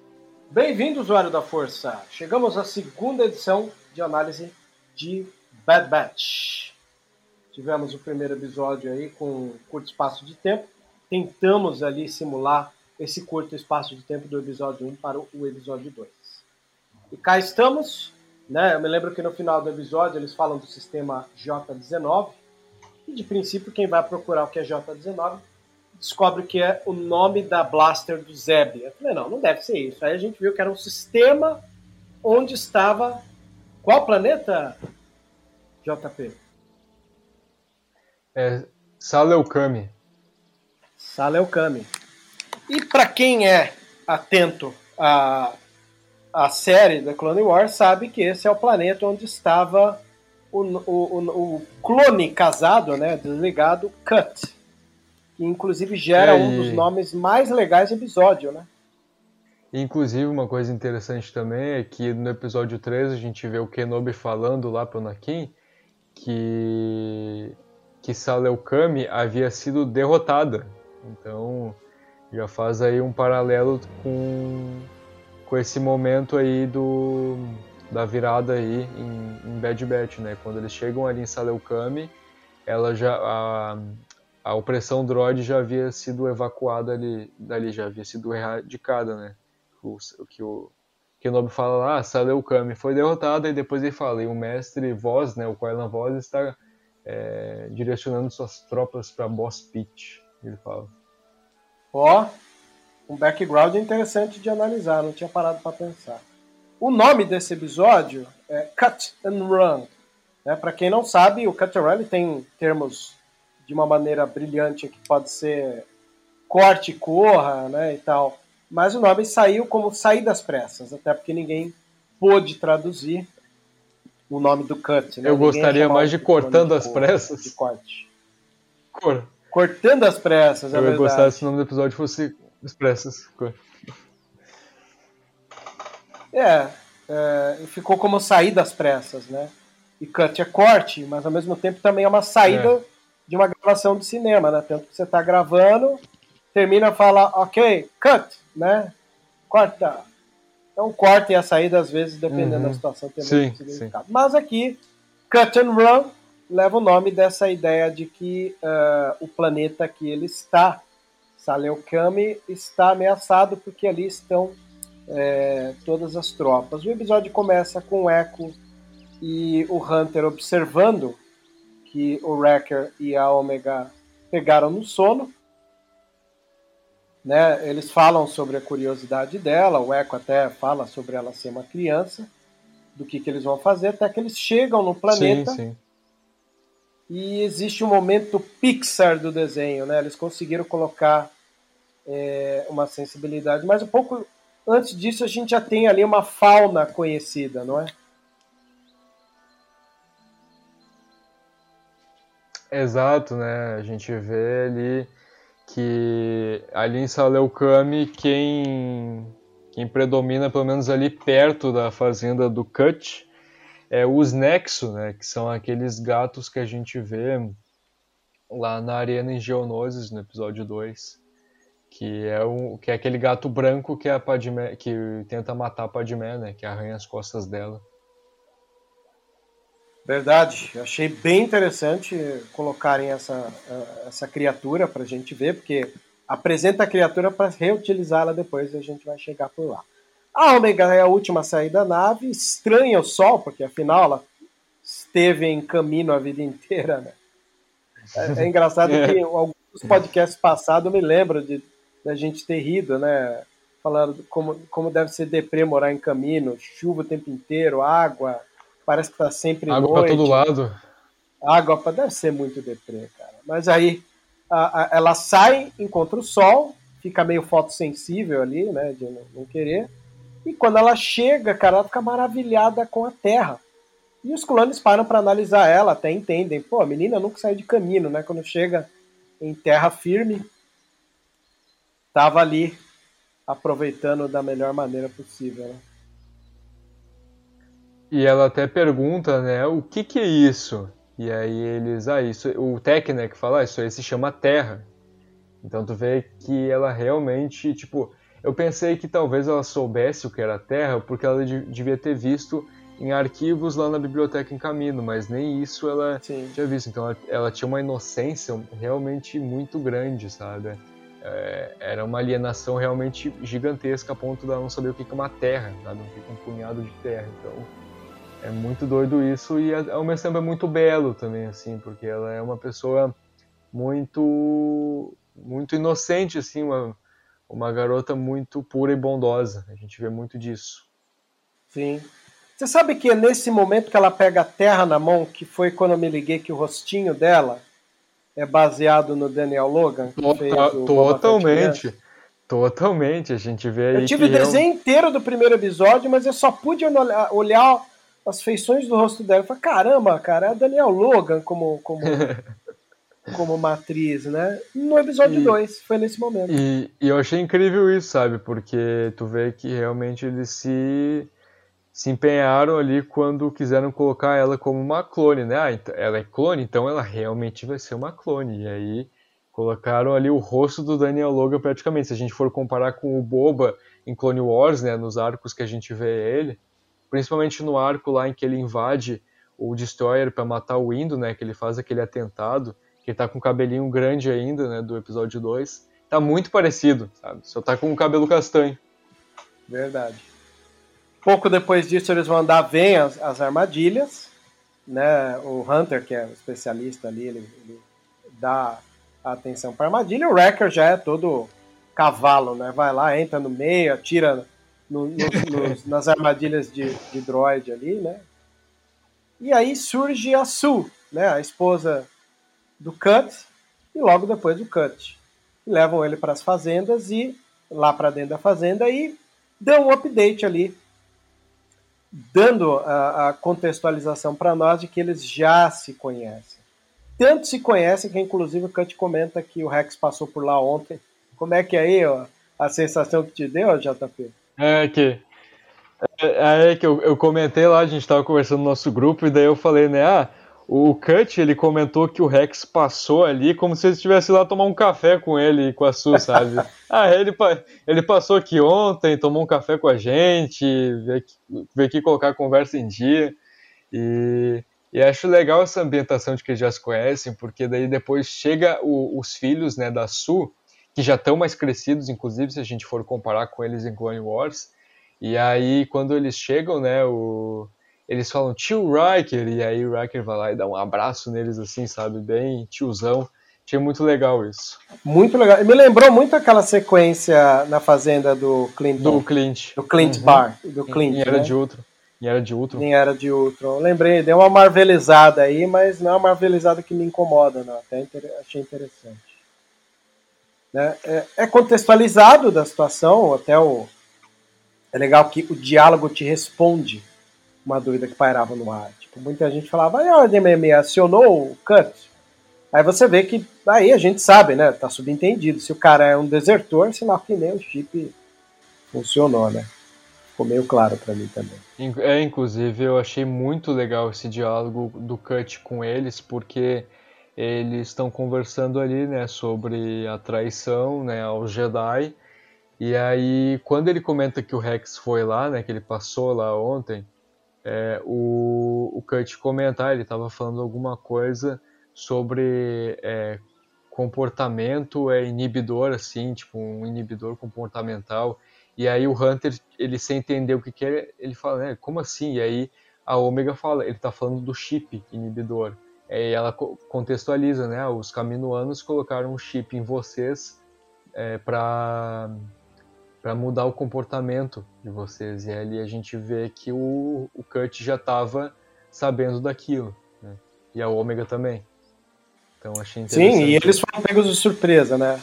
Bem-vindo, usuário da Força! Chegamos à segunda edição de análise de Bad Batch. Tivemos o primeiro episódio aí com um curto espaço de tempo. Tentamos ali simular esse curto espaço de tempo do episódio 1 para o episódio 2. E cá estamos, né? Eu me lembro que no final do episódio eles falam do sistema J19. E de princípio, quem vai procurar o que é J19 descobre que é o nome da blaster do Zeb. Eu falei, não, não deve ser isso. Aí a gente viu que era um sistema onde estava. Qual planeta, JP? É Saleucami. Saleucami. E para quem é atento à, à série da Clone Wars, sabe que esse é o planeta onde estava o, o, o, clone casado, né, desligado, Cut que inclusive gera é, um dos nomes mais legais do episódio, né? Inclusive, uma coisa interessante também é que no episódio 3 a gente vê o Kenobi falando lá pro Anakin que, que Saleukami havia sido derrotada. Então, já faz aí um paralelo com, com esse momento aí do, da virada aí em, em Bad Batch, né? Quando eles chegam ali em Saleukami, ela já... A, a opressão droid já havia sido evacuada ali, dali, já havia sido erradicada, né? O, o que o Kenobi fala lá, ah, Saleu Kami foi derrotada e depois ele fala, e o mestre Voz, né, o Kylan Voz está é, direcionando suas tropas para Boss Pit, ele fala. Ó, oh, um background interessante de analisar, não tinha parado para pensar. O nome desse episódio é Cut and Run. Né? Para quem não sabe, o Cut and Run tem termos de uma maneira brilhante, que pode ser corte, corra, né, e tal. Mas o nome saiu como Sair das Pressas, até porque ninguém pôde traduzir o nome do cut. Né? Eu gostaria mais de Cortando as Pressas. De corte. Cor. Cortando as Pressas, é Eu ia gostar se o nome do episódio fosse Expressas. É, é, ficou como Sair das Pressas, né? E cut é corte, mas ao mesmo tempo também é uma saída... É de uma gravação de cinema, né? Tanto que você está gravando, termina, fala, ok, cut, né? Corta. Então, corta e a saída, às vezes, dependendo uhum. da situação, tem sim, significado. Sim. Mas aqui, cut and run leva o nome dessa ideia de que uh, o planeta que ele está, Saleukami, está ameaçado porque ali estão é, todas as tropas. O episódio começa com o Echo e o Hunter observando que o Wrecker e a Omega pegaram no sono. Né? Eles falam sobre a curiosidade dela, o Echo até fala sobre ela ser uma criança, do que, que eles vão fazer, até que eles chegam no planeta. Sim, sim. E existe um momento Pixar do desenho, né? Eles conseguiram colocar é, uma sensibilidade, mas um pouco antes disso a gente já tem ali uma fauna conhecida, não é? Exato, né? A gente vê ali que ali em Saleucami quem, quem predomina, pelo menos ali perto da fazenda do Cut, é os Nexo, né? Que são aqueles gatos que a gente vê lá na Arena em Geonosis, no episódio 2. Que é, um, que é aquele gato branco que, é a Padmé, que tenta matar a Padmé, né? Que arranha as costas dela. Verdade, achei bem interessante colocarem essa, essa criatura para a gente ver, porque apresenta a criatura para reutilizá-la depois e a gente vai chegar por lá. A Ômega é a última a sair da nave, estranha o Sol, porque afinal ela esteve em caminho a vida inteira, né? É, é engraçado [LAUGHS] que alguns podcasts passados eu me lembro de da gente ter rido, né? Falando como, como deve ser deprê morar em caminho, chuva o tempo inteiro, água, parece que tá sempre água noite. Água pra todo lado. Água pra... deve ser muito deprê, cara. Mas aí a, a, ela sai, encontra o sol, fica meio fotossensível ali, né? De não, não querer. E quando ela chega, cara, ela fica maravilhada com a Terra. E os clones param para analisar ela, até entendem. Pô, a menina nunca saiu de caminho, né? Quando chega em terra firme, tava ali aproveitando da melhor maneira possível. Né? E ela até pergunta, né, o que que é isso? E aí eles, ah, isso, o Tech, né, que fala, ah, isso aí se chama Terra. Então tu vê que ela realmente, tipo, eu pensei que talvez ela soubesse o que era Terra, porque ela devia ter visto em arquivos lá na biblioteca em Camino, mas nem isso ela Sim. tinha visto. Então ela, ela, tinha uma inocência realmente muito grande, sabe? É, era uma alienação realmente gigantesca a ponto de não saber o que é uma terra, sabe? O que é um punhado de terra. Então é muito doido isso e ao mesmo tempo é muito belo também, assim, porque ela é uma pessoa muito muito inocente, assim, uma, uma garota muito pura e bondosa. A gente vê muito disso. Sim. Você sabe que é nesse momento que ela pega a terra na mão, que foi quando eu me liguei que o rostinho dela é baseado no Daniel Logan? Tota, totalmente. Totalmente. A gente vê aí. Eu tive o desenho inteiro do primeiro episódio, mas eu só pude olhar as feições do rosto dela. Eu falei, caramba, cara, é a Daniel Logan como, como, [LAUGHS] como matriz, né? No episódio 2, foi nesse momento. E, e eu achei incrível isso, sabe? Porque tu vê que realmente eles se se empenharam ali quando quiseram colocar ela como uma clone, né? Ah, então, ela é clone, então ela realmente vai ser uma clone. E aí colocaram ali o rosto do Daniel Logan praticamente. Se a gente for comparar com o Boba em Clone Wars, né, nos arcos que a gente vê ele, principalmente no arco lá em que ele invade o Destroyer para matar o Indo, né, que ele faz aquele atentado, que ele tá com o cabelinho grande ainda, né, do episódio 2. Tá muito parecido, sabe? Só tá com o cabelo castanho. Verdade. Pouco depois disso, eles vão andar, vem as, as armadilhas, né? O Hunter, que é o especialista ali, ele, ele dá atenção para armadilha. O Wrecker já é todo cavalo, né? Vai lá, entra no meio, atira no, no, nos, nas armadilhas de, de droid ali, né? E aí surge a Sue, né? A esposa do Cut e logo depois do Cut. Levam ele para as fazendas e lá para dentro da fazenda e dão um update ali dando a, a contextualização para nós de que eles já se conhecem. Tanto se conhecem que, inclusive, o Kant comenta que o Rex passou por lá ontem. Como é que é aí ó, a sensação que te deu, JP? É que, é, é que eu, eu comentei lá, a gente estava conversando no nosso grupo, e daí eu falei, né, ah, o Cut, ele comentou que o Rex passou ali como se ele estivesse lá tomar um café com ele e com a Su, sabe? [LAUGHS] ah, ele, ele passou aqui ontem, tomou um café com a gente, veio aqui, veio aqui colocar a conversa em dia. E, e acho legal essa ambientação de que eles já se conhecem, porque daí depois chega o, os filhos né, da Su, que já estão mais crescidos, inclusive se a gente for comparar com eles em Clone Wars. E aí, quando eles chegam, né, o, eles falam tio Riker, e aí o Riker vai lá e dá um abraço neles assim, sabe? Bem tiozão. Achei muito legal isso. Muito legal. Me lembrou muito aquela sequência na fazenda do Clint. Do Clint. Do Clint uhum. Bar. Do Clint. Em Era né? de Ultron. Em Era de Ultron. Em Era de Ultron. Lembrei, deu uma marvelizada aí, mas não é uma marvelizada que me incomoda, não. Até inter... achei interessante. Né? É, é contextualizado da situação, até o. É legal que o diálogo te responde uma dúvida que pairava no ar. Tipo, muita gente falava, ah, a DMM acionou o cut. Aí você vê que aí a gente sabe, né? Tá subentendido. Se o cara é um desertor, sinal que nem o chip funcionou, né? Ficou meio claro para mim também. É, inclusive, eu achei muito legal esse diálogo do Cut com eles, porque eles estão conversando ali, né, sobre a traição, né, ao Jedi. E aí, quando ele comenta que o Rex foi lá, né, que ele passou lá ontem, é, o, o Kurt comentar, ele estava falando alguma coisa sobre é, comportamento é inibidor, assim, tipo um inibidor comportamental. E aí o Hunter, ele sem entender o que, que é, ele fala, né, como assim? E aí a Omega fala, ele está falando do chip inibidor. E ela contextualiza, né, os caminoanos colocaram um chip em vocês é, para para mudar o comportamento de vocês. E ali a gente vê que o, o Kurt já estava sabendo daquilo. Né? E a Ômega também. Então achei interessante. Sim, e eles foram pegos de surpresa, né?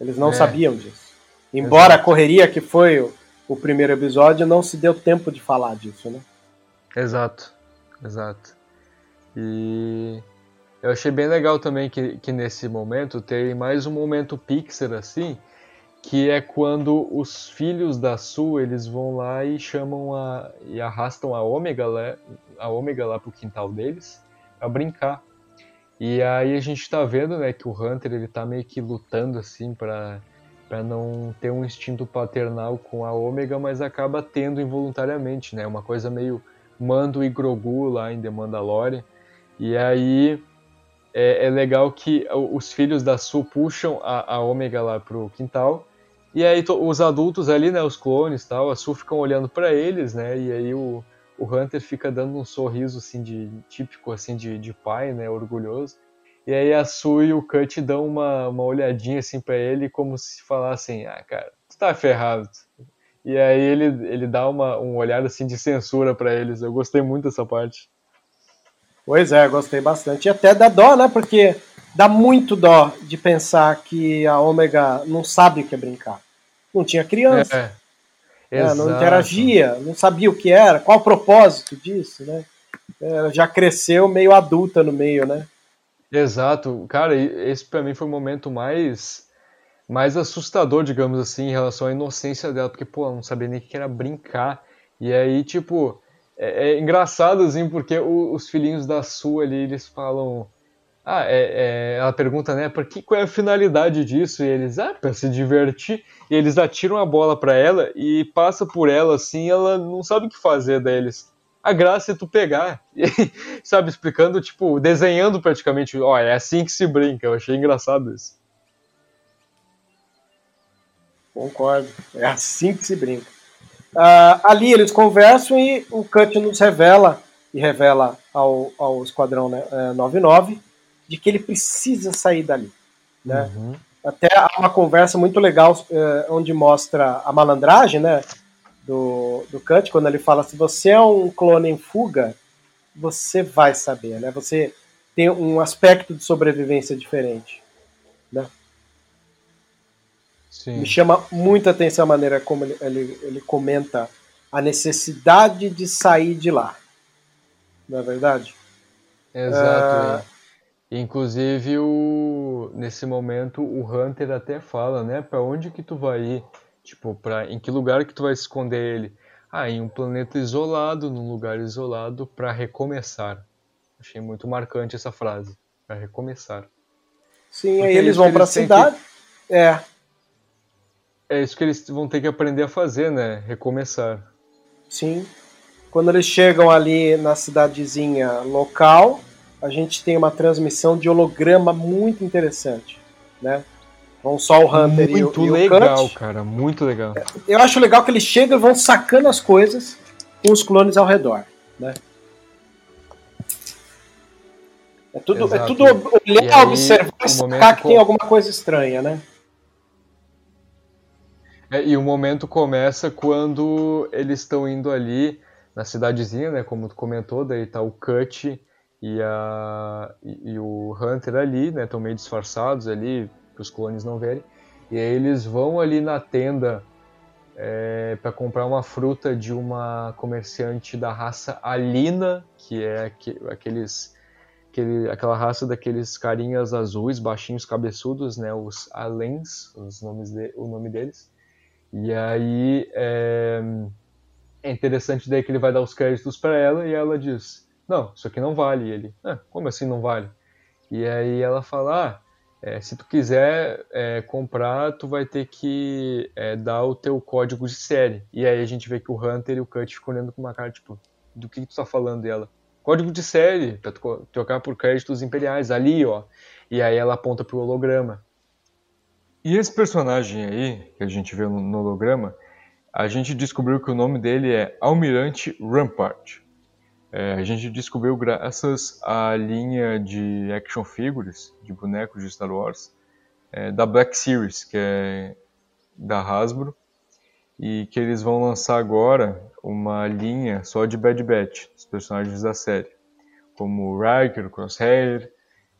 Eles não é. sabiam disso. Embora Exato. a correria que foi o, o, primeiro episódio, não se deu tempo de falar disso, né? Exato, exato. E eu achei bem legal também que, que nesse momento tem mais um momento Pixar assim, que é quando os filhos da Sul eles vão lá e chamam a e arrastam a Ômega lá, a Ômega lá pro quintal deles para brincar. E aí a gente tá vendo, né, que o Hunter ele tá meio que lutando assim para para não ter um instinto paternal com a Ômega, mas acaba tendo involuntariamente, né? Uma coisa meio Mando e Grogu lá em The Mandalorian. E aí é, é legal que os filhos da Sul puxam a, a Ômega lá pro quintal e aí os adultos ali, né, os clones e tal, a Su ficam olhando para eles, né? E aí o, o Hunter fica dando um sorriso assim de típico assim de, de pai, né, orgulhoso. E aí a Su e o Cut dão uma, uma olhadinha assim para ele como se falassem: "Ah, cara, tu tá ferrado". E aí ele, ele dá uma, um olhar assim de censura para eles. Eu gostei muito dessa parte. Pois é, gostei bastante. E até dá dó, né? Porque dá muito dó de pensar que a Ômega não sabe o que é brincar não tinha criança. É, né? não interagia, não sabia o que era, qual o propósito disso, né? É, já cresceu meio adulta no meio, né? Exato, cara, esse para mim foi o momento mais mais assustador, digamos assim, em relação à inocência dela, porque pô, ela não sabia nem o que era brincar. E aí, tipo, é, é engraçado assim, porque o, os filhinhos da sua ali, eles falam ah, é, é, ela pergunta, né, por que, qual é a finalidade disso? E eles, ah, para se divertir. E eles atiram a bola para ela e passa por ela assim, ela não sabe o que fazer deles. A graça é tu pegar, [LAUGHS] e, sabe, explicando, tipo, desenhando praticamente, ó, é assim que se brinca. Eu achei engraçado isso. Concordo, é assim que se brinca. Uh, ali eles conversam e o Cut nos revela, e revela ao, ao Esquadrão né, 99, de que ele precisa sair dali. Né? Uhum. Até há uma conversa muito legal é, onde mostra a malandragem né, do, do Kant, quando ele fala: se você é um clone em fuga, você vai saber, né? Você tem um aspecto de sobrevivência diferente. Né? Sim. Me chama muita atenção a maneira como ele, ele, ele comenta a necessidade de sair de lá. Não é verdade? Exato. Uh, Inclusive, o, nesse momento, o Hunter até fala, né? Pra onde que tu vai ir? Tipo, pra, em que lugar que tu vai esconder ele? Ah, em um planeta isolado, num lugar isolado, para recomeçar. Achei muito marcante essa frase. Para recomeçar. Sim, Porque aí eles vão para a cidade. Que... É. É isso que eles vão ter que aprender a fazer, né? Recomeçar. Sim. Quando eles chegam ali na cidadezinha local, a gente tem uma transmissão de holograma muito interessante, né? Vão só o Hunter muito e o, e o legal, cara, muito legal. Eu acho legal que eles chegam e vão sacando as coisas com os clones ao redor, né? É tudo, é tudo olhar, aí, observar e sacar que tem alguma coisa estranha, né? É, e o momento começa quando eles estão indo ali na cidadezinha, né? Como tu comentou, daí tá o Cut e, a, e, e o Hunter ali, né, estão meio disfarçados ali, para os clones não verem, e aí eles vão ali na tenda é, para comprar uma fruta de uma comerciante da raça Alina, que é aqueles, aquele, aquela raça daqueles carinhas azuis, baixinhos, cabeçudos, né, os Alens, os nomes de, o nome deles. E aí é, é interessante daí que ele vai dar os créditos para ela e ela diz não, isso aqui não vale. E ele, ah, como assim não vale? E aí ela fala, ah, é, se tu quiser é, comprar, tu vai ter que é, dar o teu código de série. E aí a gente vê que o Hunter e o Cut ficam olhando com uma cara tipo, do que tu tá falando dela. Código de série, para trocar por créditos imperiais, ali, ó. E aí ela aponta pro holograma. E esse personagem aí, que a gente vê no holograma, a gente descobriu que o nome dele é Almirante Rampart. É, a gente descobriu graças à linha de action figures, de bonecos de Star Wars, é, da Black Series, que é da Hasbro, e que eles vão lançar agora uma linha só de Bad Batch, os personagens da série, como Riker, Crosshair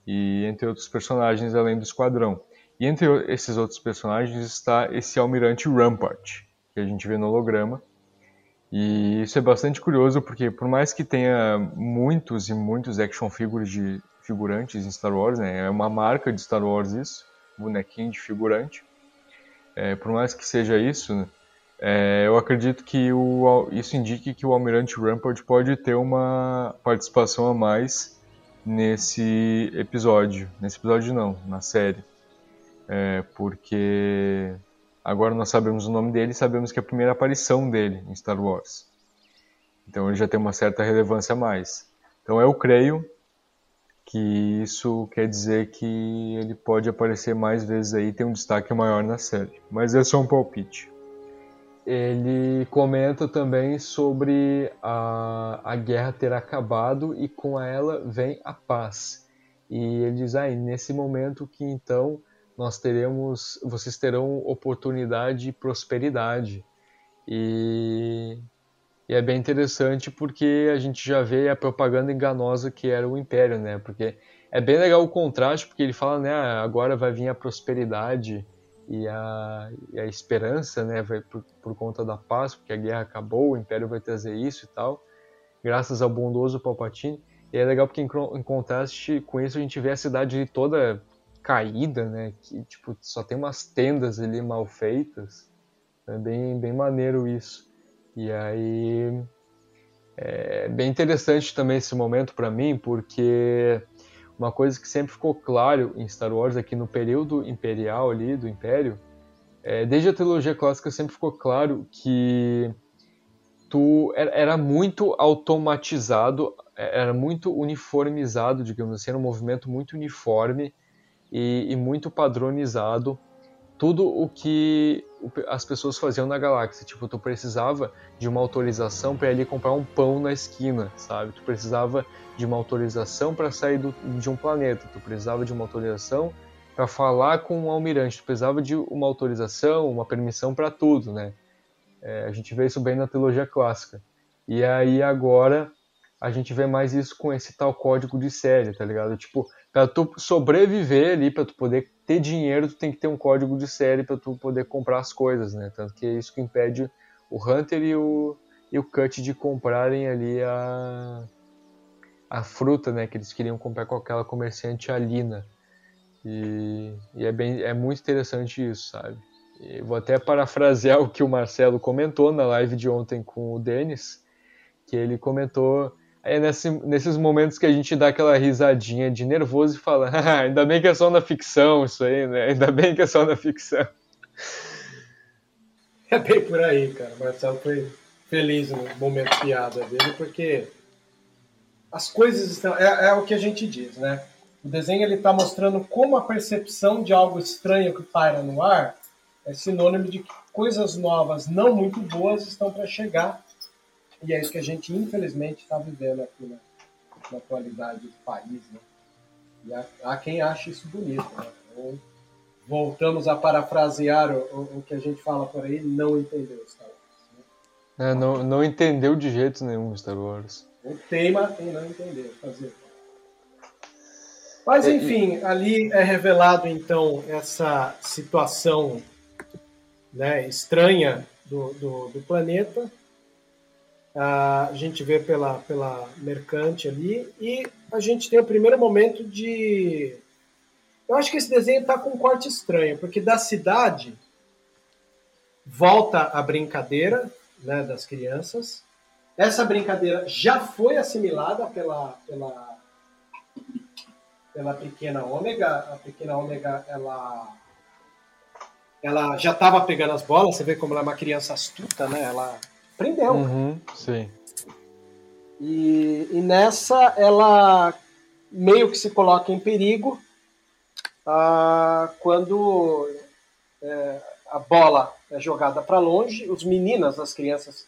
e entre outros personagens além do esquadrão. E entre esses outros personagens está esse Almirante Rampart, que a gente vê no holograma. E isso é bastante curioso porque por mais que tenha muitos e muitos action figures de figurantes em Star Wars, né, é uma marca de Star Wars isso, bonequinho de figurante. É, por mais que seja isso, é, eu acredito que o, isso indique que o Almirante Rampart pode ter uma participação a mais nesse episódio. Nesse episódio não, na série. É, porque agora nós sabemos o nome dele e sabemos que é a primeira aparição dele em Star Wars. Então ele já tem uma certa relevância a mais. Então eu creio que isso quer dizer que ele pode aparecer mais vezes aí e ter um destaque maior na série. Mas é só um palpite ele comenta também sobre a, a guerra ter acabado e com ela vem a paz. E ele diz ah, nesse momento que então nós teremos, vocês terão oportunidade e prosperidade. E, e, é bem interessante porque a gente já vê a propaganda enganosa que era o Império, né? Porque é bem legal o contraste, porque ele fala, né, ah, agora vai vir a prosperidade e a, e a esperança, né, vai por, por, conta da paz, porque a guerra acabou, o Império vai trazer isso e tal, graças ao bondoso Palpatine. E é legal porque em, em contraste com isso a gente vê a cidade toda caída, né, que tipo só tem umas tendas ali mal feitas. É bem bem maneiro isso. E aí é bem interessante também esse momento para mim, porque uma coisa que sempre ficou claro em Star Wars é que no período imperial ali, do Império, é, desde a trilogia clássica sempre ficou claro que tu era muito automatizado, é, era muito uniformizado, digamos assim, era um movimento muito uniforme e, e muito padronizado tudo o que as pessoas faziam na galáxia. Tipo, tu precisava de uma autorização para ir comprar um pão na esquina, sabe? Tu precisava de uma autorização para sair do, de um planeta. Tu precisava de uma autorização para falar com um almirante. Tu precisava de uma autorização, uma permissão para tudo, né? É, a gente vê isso bem na trilogia clássica. E aí agora a gente vê mais isso com esse tal código de série, tá ligado? Tipo, para tu sobreviver ali, para tu poder ter dinheiro, tu tem que ter um código de série para tu poder comprar as coisas, né? Tanto que é isso que impede o Hunter e o, e o Cut de comprarem ali a, a fruta, né? Que eles queriam comprar com aquela comerciante Alina. E, e é, bem, é muito interessante isso, sabe? E vou até parafrasear [LAUGHS] o que o Marcelo comentou na live de ontem com o Denis, que ele comentou é nesse, nesses momentos que a gente dá aquela risadinha de nervoso e fala, ainda bem que é só na ficção isso aí, né? Ainda bem que é só na ficção. [LAUGHS] É bem por aí, cara. O Marcelo foi feliz no momento piada dele, porque as coisas estão. É, é o que a gente diz, né? O desenho ele está mostrando como a percepção de algo estranho que paira no ar é sinônimo de que coisas novas, não muito boas, estão para chegar e é isso que a gente, infelizmente, está vivendo aqui na, na, atualidade do país. Né? E há, há, quem ache isso bonito. Né? Então, voltamos a parafrasear o, o, o, que a gente fala por aí, não entendeu Star Wars. Né? É, não, não entendeu de jeito nenhum Star Wars. O tema em não entender. Fazer. Mas, é, enfim, ali é revelado, então, essa situação né, estranha do, do, do planeta a gente vê pela, pela mercante ali, e a gente tem o primeiro momento de. Eu acho que esse desenho está com um corte estranho, porque da cidade volta a brincadeira né, das crianças. Essa brincadeira já foi assimilada pela, pela, pela pequena ômega. A pequena ômega ela, ela já estava pegando as bolas. Você vê como ela é uma criança astuta, né? Ela Prendeu. Uhum, sim. E, e nessa ela meio que se coloca em perigo ah, quando é, a bola é jogada para longe, os meninas, as crianças,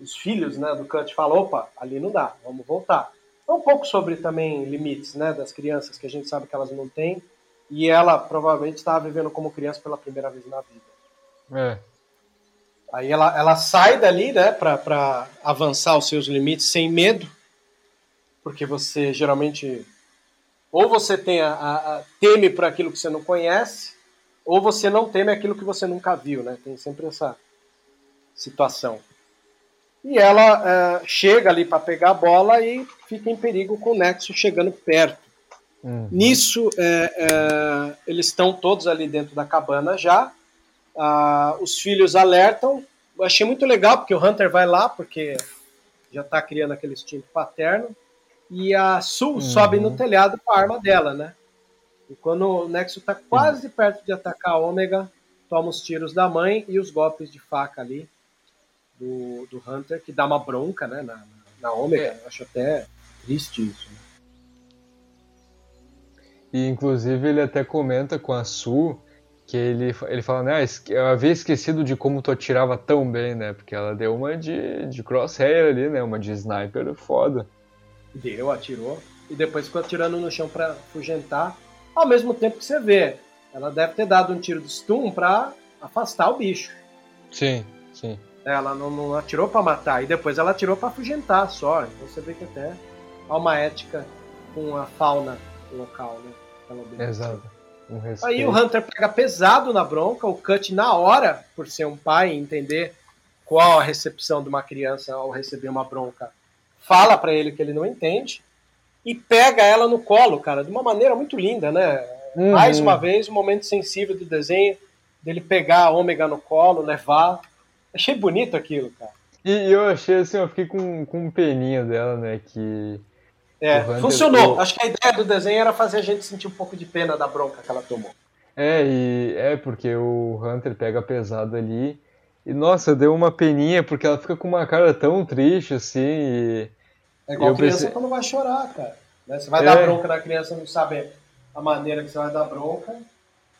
os filhos né, do Cut falam, opa, ali não dá, vamos voltar. É um pouco sobre também limites né, das crianças, que a gente sabe que elas não têm, e ela provavelmente estava vivendo como criança pela primeira vez na vida. É. Aí ela, ela sai dali, né, para avançar os seus limites sem medo, porque você geralmente ou você tem a, a, a teme por aquilo que você não conhece, ou você não teme aquilo que você nunca viu, né? Tem sempre essa situação. E ela é, chega ali para pegar a bola e fica em perigo com o Nexo chegando perto. Uhum. Nisso, é, é, eles estão todos ali dentro da cabana já. Ah, os filhos alertam. Eu achei muito legal, porque o Hunter vai lá, porque já está criando aquele instinto paterno. E a Sul uhum. sobe no telhado com a arma dela, né? E quando o Nexo está quase uhum. perto de atacar a Ômega, toma os tiros da mãe e os golpes de faca ali do, do Hunter, que dá uma bronca né, na, na Ômega. É. Acho até triste isso. Né? E inclusive ele até comenta com a Su que ele, ele fala, né, ah, eu havia esquecido de como tu atirava tão bem, né? Porque ela deu uma de, de crosshair ali, né? Uma de sniper foda. Deu, atirou. E depois ficou atirando no chão para afugentar. Ao mesmo tempo que você vê, ela deve ter dado um tiro de stun para afastar o bicho. Sim, sim. Ela não, não atirou para matar, e depois ela atirou para afugentar só. Então você vê que até há uma ética com a fauna local, né? Exato. Um Aí o Hunter pega pesado na bronca, o Cut na hora, por ser um pai, entender qual a recepção de uma criança ao receber uma bronca, fala para ele que ele não entende e pega ela no colo, cara, de uma maneira muito linda, né? Uhum. Mais uma vez, um momento sensível do desenho, dele pegar a ômega no colo, levar. Achei bonito aquilo, cara. E eu achei assim, eu fiquei com, com peninha dela, né? Que. É, funcionou. Acho que a ideia do desenho era fazer a gente sentir um pouco de pena da bronca que ela tomou. É, e é porque o Hunter pega pesado ali. E nossa, deu uma peninha, porque ela fica com uma cara tão triste assim. E é igual criança pensei... quando vai chorar, cara. Né? Você vai é. dar bronca na criança, não sabe a maneira que você vai dar bronca.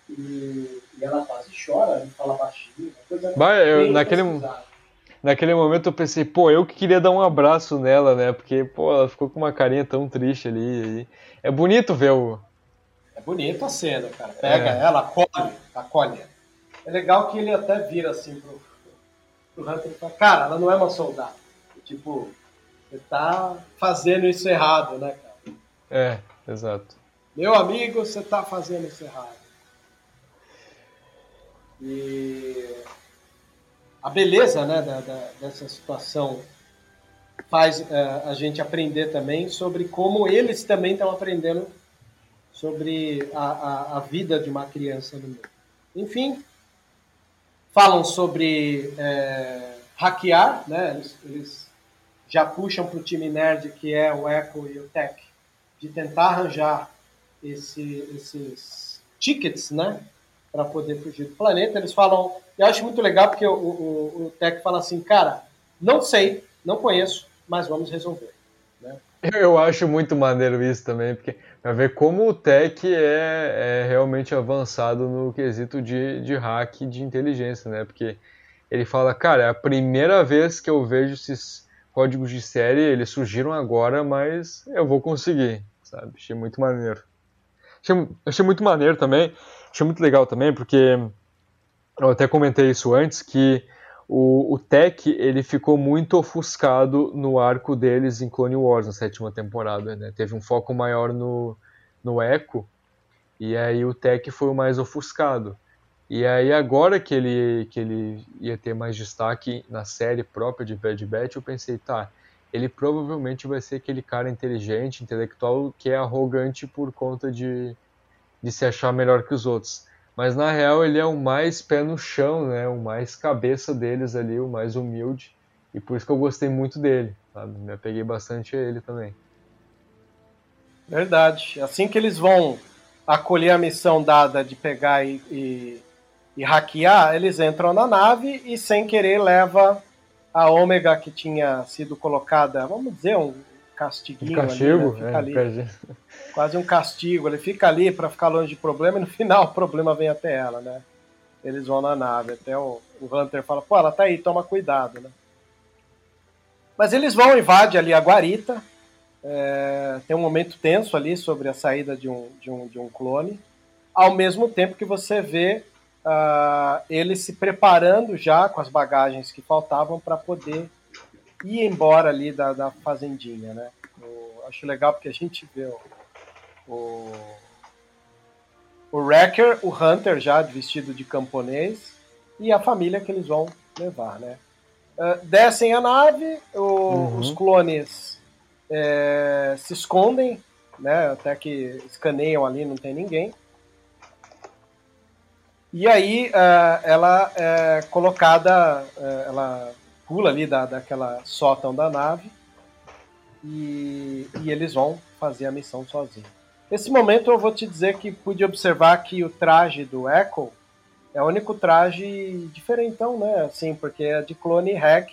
E, e ela quase chora, fala baixinho. Coisa vai, eu, naquele, naquele momento eu pensei, pô, eu que queria dar um abraço nela, né? Porque, pô, ela ficou com uma carinha tão triste ali. É bonito ver o. É bonito a cena, cara. Pega é. ela, acolhe, acolhe. É legal que ele até vira assim pro, pro Hunter e fala, cara, ela não é uma soldada. Tipo, você tá fazendo isso errado, né, cara? É, exato. Meu amigo, você tá fazendo isso errado. E a beleza né, da, da, dessa situação faz uh, a gente aprender também sobre como eles também estão aprendendo sobre a, a, a, vida de uma criança no mundo. Enfim, falam sobre é, hackear, né? Eles, eles já puxam para o time nerd, que é o Echo e o Tech, de tentar arranjar esse, esses tickets, né? Para poder fugir do planeta. Eles falam. Eu acho muito legal porque o, o, o Tech fala assim, cara, não sei, não conheço, mas vamos resolver. Né? [LAUGHS] Eu acho muito maneiro isso também, porque para ver como o Tech é, é, realmente avançado no quesito de, de hack de inteligência, né? Porque ele fala, cara, é a primeira vez que eu vejo esses códigos de série, eles surgiram agora, mas eu vou conseguir, sabe? Achei muito maneiro. Achei, achei muito maneiro também, achei muito legal também, porque eu até comentei isso antes, que o, o Tech ele ficou muito ofuscado no arco deles em Clone Wars na sétima temporada, né? Teve um foco maior no, no Echo, e aí o Tech foi o mais ofuscado. E aí agora que ele, que ele ia ter mais destaque na série própria de Bad Batch, eu pensei, tá, ele provavelmente vai ser aquele cara inteligente, intelectual, que é arrogante por conta de, de se achar melhor que os outros. Mas na real ele é o mais pé no chão, né? O mais cabeça deles ali, o mais humilde. E por isso que eu gostei muito dele, sabe? Me apeguei bastante a ele também. Verdade. Assim que eles vão acolher a missão dada de pegar e, e e hackear, eles entram na nave e sem querer leva a Ômega que tinha sido colocada, vamos dizer, um castiguinho. Um castigo, ali, né? ali, quase um castigo. Ele fica ali para ficar longe de problema e no [LAUGHS] final o problema vem até ela, né? Eles vão na nave. Até o, o Hunter fala, pô, ela tá aí, toma cuidado, né? Mas eles vão, invade ali a guarita. É, tem um momento tenso ali sobre a saída de um, de um, de um clone. Ao mesmo tempo que você vê uh, ele se preparando já com as bagagens que faltavam para poder ir embora ali da, da fazendinha, né? Eu acho legal porque a gente vê o, o, o Wrecker, o Hunter já vestido de camponês e a família que eles vão levar, né? Uh, descem a nave, o, uhum. os clones é, se escondem, né? Até que escaneiam ali, não tem ninguém. E aí uh, ela é colocada, uh, ela pula ali da, daquela sótão da nave e, e eles vão fazer a missão sozinhos. Nesse momento eu vou te dizer que pude observar que o traje do Echo é o único traje diferentão, né? Assim, porque é de clone hack.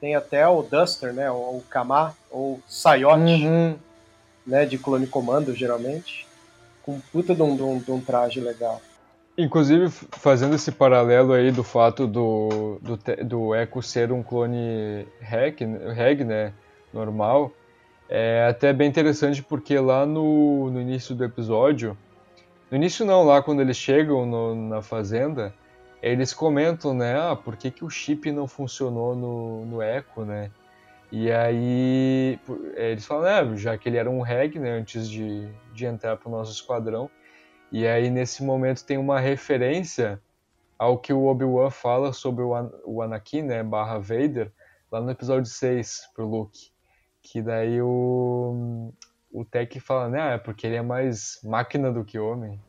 Tem até o Duster, né? Ou o Kama, ou Sayote, uhum. né? De clone comando, geralmente. Com puta de um, de um, de um traje legal. Inclusive, fazendo esse paralelo aí do fato do, do, do Echo ser um clone Reg, Reg né, normal, é até bem interessante porque lá no, no início do episódio, no início não, lá quando eles chegam no, na fazenda, eles comentam, né, ah, por que, que o chip não funcionou no, no Echo, né? E aí eles falam, né, já que ele era um Reg, né, antes de, de entrar pro nosso esquadrão, e aí, nesse momento, tem uma referência ao que o Obi-Wan fala sobre o, An o Anakin, né, barra Vader, lá no episódio 6, pro Luke. Que daí o, o Tech fala, né, ah, é porque ele é mais máquina do que homem.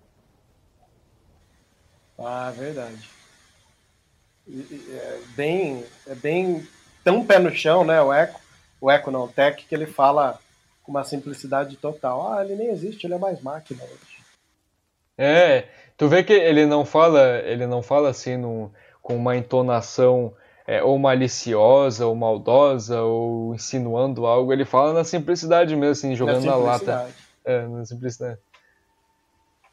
Ah, verdade. É bem, é bem tão pé no chão, né, o Echo, o Echo não, o Tech, que ele fala com uma simplicidade total. Ah, ele nem existe, ele é mais máquina hoje. É, tu vê que ele não fala, ele não fala assim no, com uma entonação é, ou maliciosa, ou maldosa, ou insinuando algo. Ele fala na simplicidade mesmo, assim, jogando na, na lata. É, na simplicidade.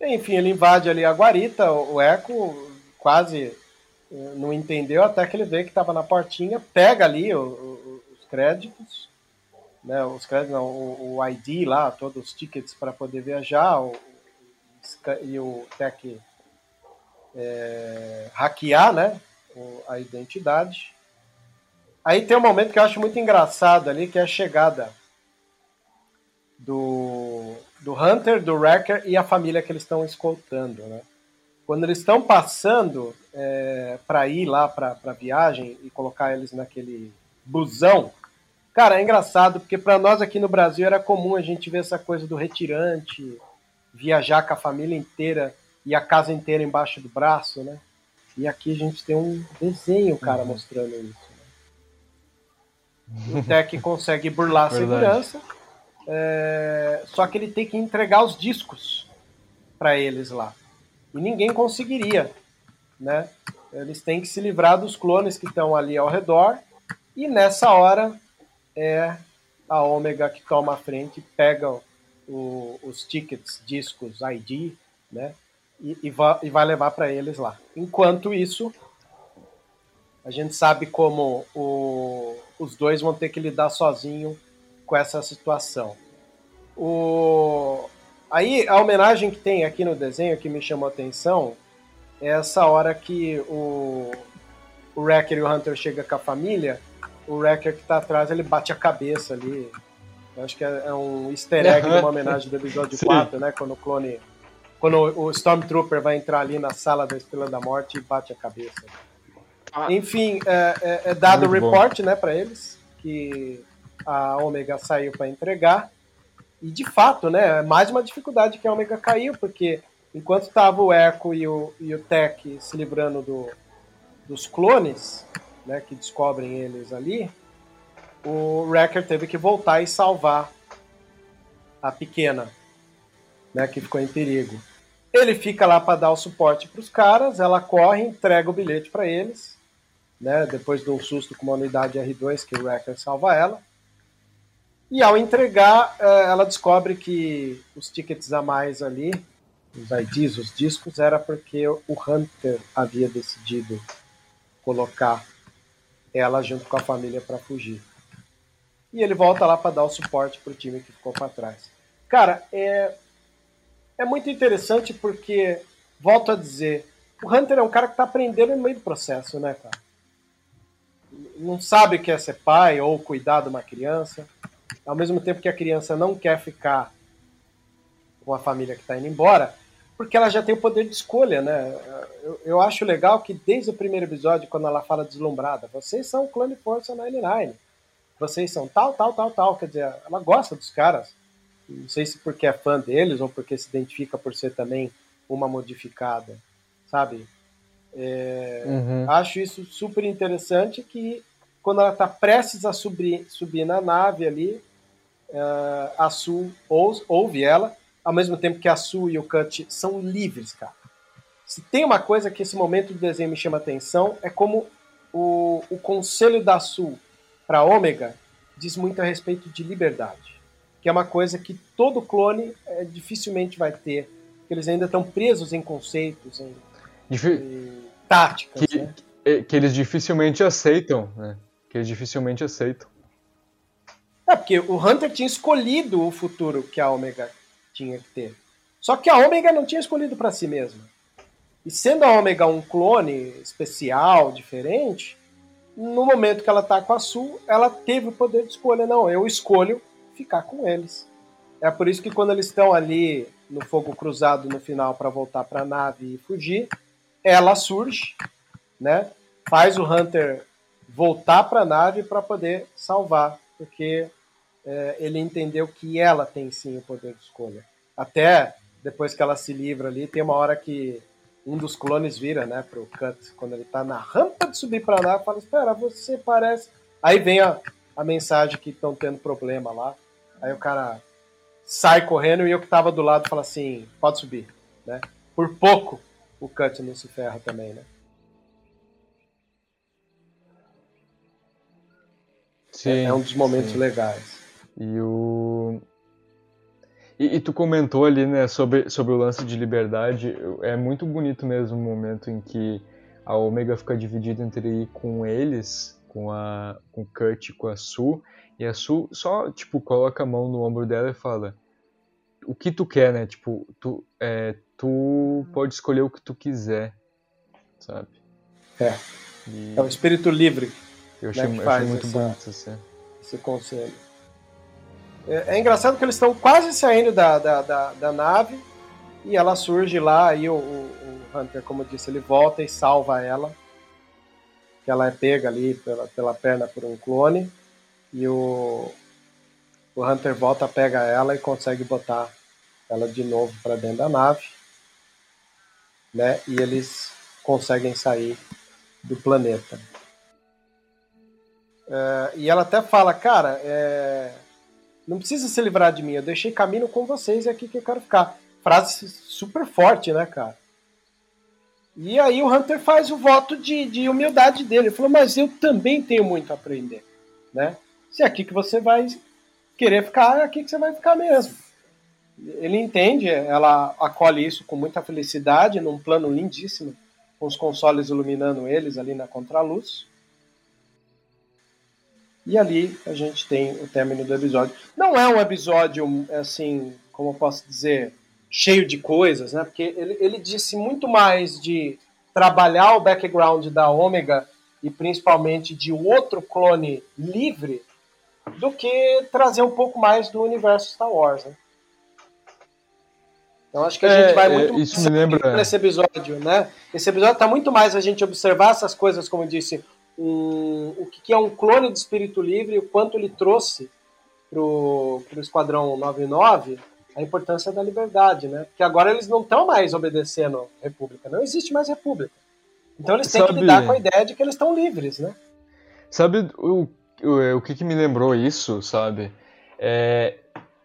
Enfim, ele invade ali a guarita, o Eco quase eh, não entendeu, até que ele vê que estava na portinha, pega ali o, o, os créditos, né, os créditos, não, o, o, ID lá, todos os tickets para poder viajar, o, e o Tech é, hackear né, a identidade. Aí tem um momento que eu acho muito engraçado ali, que é a chegada do, do Hunter, do Wrecker e a família que eles estão escoltando. Né? Quando eles estão passando é, para ir lá para a viagem e colocar eles naquele busão, cara, é engraçado, porque para nós aqui no Brasil era comum a gente ver essa coisa do retirante, viajar com a família inteira e a casa inteira embaixo do braço, né? E aqui a gente tem um desenho, cara, uhum. mostrando isso. Né? O Tech [LAUGHS] consegue burlar a segurança, é... só que ele tem que entregar os discos para eles lá. E ninguém conseguiria, né? Eles têm que se livrar dos clones que estão ali ao redor, e nessa hora é a Ômega que toma a frente, pega o, os tickets, discos, ID, né? E, e, va, e vai levar para eles lá. Enquanto isso, a gente sabe como o, os dois vão ter que lidar sozinho com essa situação. O, aí a homenagem que tem aqui no desenho que me chamou a atenção é essa hora que o, o Wrecker e o Hunter chegam com a família, o Wrecker que está atrás ele bate a cabeça ali eu acho que é, é um easter egg de uma homenagem do episódio Sim. 4, né? Quando o clone. Quando o Stormtrooper vai entrar ali na sala da Estrela da Morte e bate a cabeça. Ah. Enfim, é, é, é dado o report, né, para eles, que a Omega saiu para entregar. E de fato, né, é mais uma dificuldade que a Omega caiu, porque enquanto estava o Echo e o, e o Tech se livrando do, dos clones, né, que descobrem eles ali, o Wrecker teve que voltar e salvar a pequena, né, que ficou em perigo. Ele fica lá para dar o suporte para os caras, ela corre, entrega o bilhete para eles né? Depois de um susto com uma unidade R2 que o Wrecker salva ela. E ao entregar, eh, ela descobre que os tickets a mais ali, os IDs, os discos, era porque o Hunter havia decidido colocar ela junto com a família para fugir. E ele volta lá para dar o suporte para o time que ficou para trás. Cara, é, é muito interessante porque, volto a dizer, o Hunter é um cara que está aprendendo no meio do processo, né, cara? Não sabe o que é ser pai ou cuidar de uma criança. Ao mesmo tempo que a criança não quer ficar com a família que está indo embora, porque ela já tem o poder de escolha, né? Eu, eu, acho legal que desde o primeiro episódio, quando ela fala deslumbrada, vocês são o Clone Força 99, vocês são tal, tal, tal, tal, quer dizer, ela gosta dos caras, não sei se porque é fã deles ou porque se identifica por ser também uma modificada, sabe? É, uhum. Acho isso super interessante que quando ela está prestes a subir, subir na nave ali, uh, a Su ouve ela, ao mesmo tempo que a Su e o Cut são livres, cara. Se tem uma coisa que esse momento do desenho me chama atenção, é como o, o conselho da Su para Ômega diz muito a respeito de liberdade, que é uma coisa que todo clone é, dificilmente vai ter, que eles ainda estão presos em conceitos, em, Difi em táticas. Que, né? que, eles dificilmente aceitam, né? Que eles dificilmente aceitam. É, porque o Hunter tinha escolhido o futuro que a Ômega tinha que ter. Só que a Ômega não tinha escolhido para si mesma. E sendo a Ômega um clone especial, diferente, no momento que ela tá com a Sul, ela teve o poder de escolha. Não, eu escolho ficar com eles. É por isso que quando eles estão ali no fogo cruzado no final para voltar para a nave e fugir, ela surge, né? Faz o Hunter voltar para a nave para poder salvar, porque é, ele entendeu que ela tem sim o poder de escolha. Até depois que ela se livra ali, tem uma hora que um dos clones vira, né, pro Cut, quando ele tá na rampa de subir para lá, fala: Espera, você parece. Aí vem a, a mensagem que estão tendo problema lá. Aí o cara sai correndo e eu que tava do lado fala assim: Pode subir, né? Por pouco o Cut não se ferra também, né? Sim, é, é um dos momentos sim. legais. E o. E, e, tu comentou ali, né, sobre, sobre o lance de liberdade. É muito bonito mesmo o momento em que a Omega fica dividida entre ir com eles, com a com o Kurt e com a Su, e a Su só, tipo, coloca a mão no ombro dela e fala o que tu quer, né? Tipo, tu, é, tu pode escolher o que tu quiser, sabe? É. E... É o espírito livre. Eu achei, né, eu achei muito essa, bonito assim. esse conselho. É, é engraçado que eles estão quase saindo da, da, da, da, nave e ela surge lá e o, o, o, Hunter, como eu disse, ele volta e salva ela. Que ela é pega ali pela, pela perna por um clone. E o, o Hunter volta, pega ela e consegue botar ela de novo para dentro da nave. Né? E eles conseguem sair do planeta. É, e ela até fala, cara, é, não precisa se livrar de mim, eu deixei caminho com vocês e é aqui que eu quero ficar. Frase super forte, né, cara? E aí o Hunter faz o voto de, de humildade dele. Ele falou, mas eu também tenho muito a aprender, né? Se é aqui que você vai querer ficar, é aqui que você vai ficar mesmo. Ele entende, ela acolhe isso com muita felicidade, num plano lindíssimo, com os consoles iluminando eles ali na contraluz. E ali a gente tem o término do episódio. Não é um episódio, assim, como eu posso dizer, cheio de coisas, né? Porque ele, ele disse muito mais de trabalhar o background da Ômega e principalmente de outro clone livre do que trazer um pouco mais do universo Star Wars, né? Então acho que a é, gente vai é, muito é, isso me lembra nesse episódio, né? Esse episódio está muito mais a gente observar essas coisas, como eu disse, o que é um clone de Espírito Livre, o quanto ele trouxe para o Esquadrão 99, a importância da liberdade, né? Porque agora eles não estão mais obedecendo a República, não existe mais República. Então eles têm Sabe... que lidar com a ideia de que eles estão livres, né? Sabe o, o, o que, que me lembrou isso, sabe? É,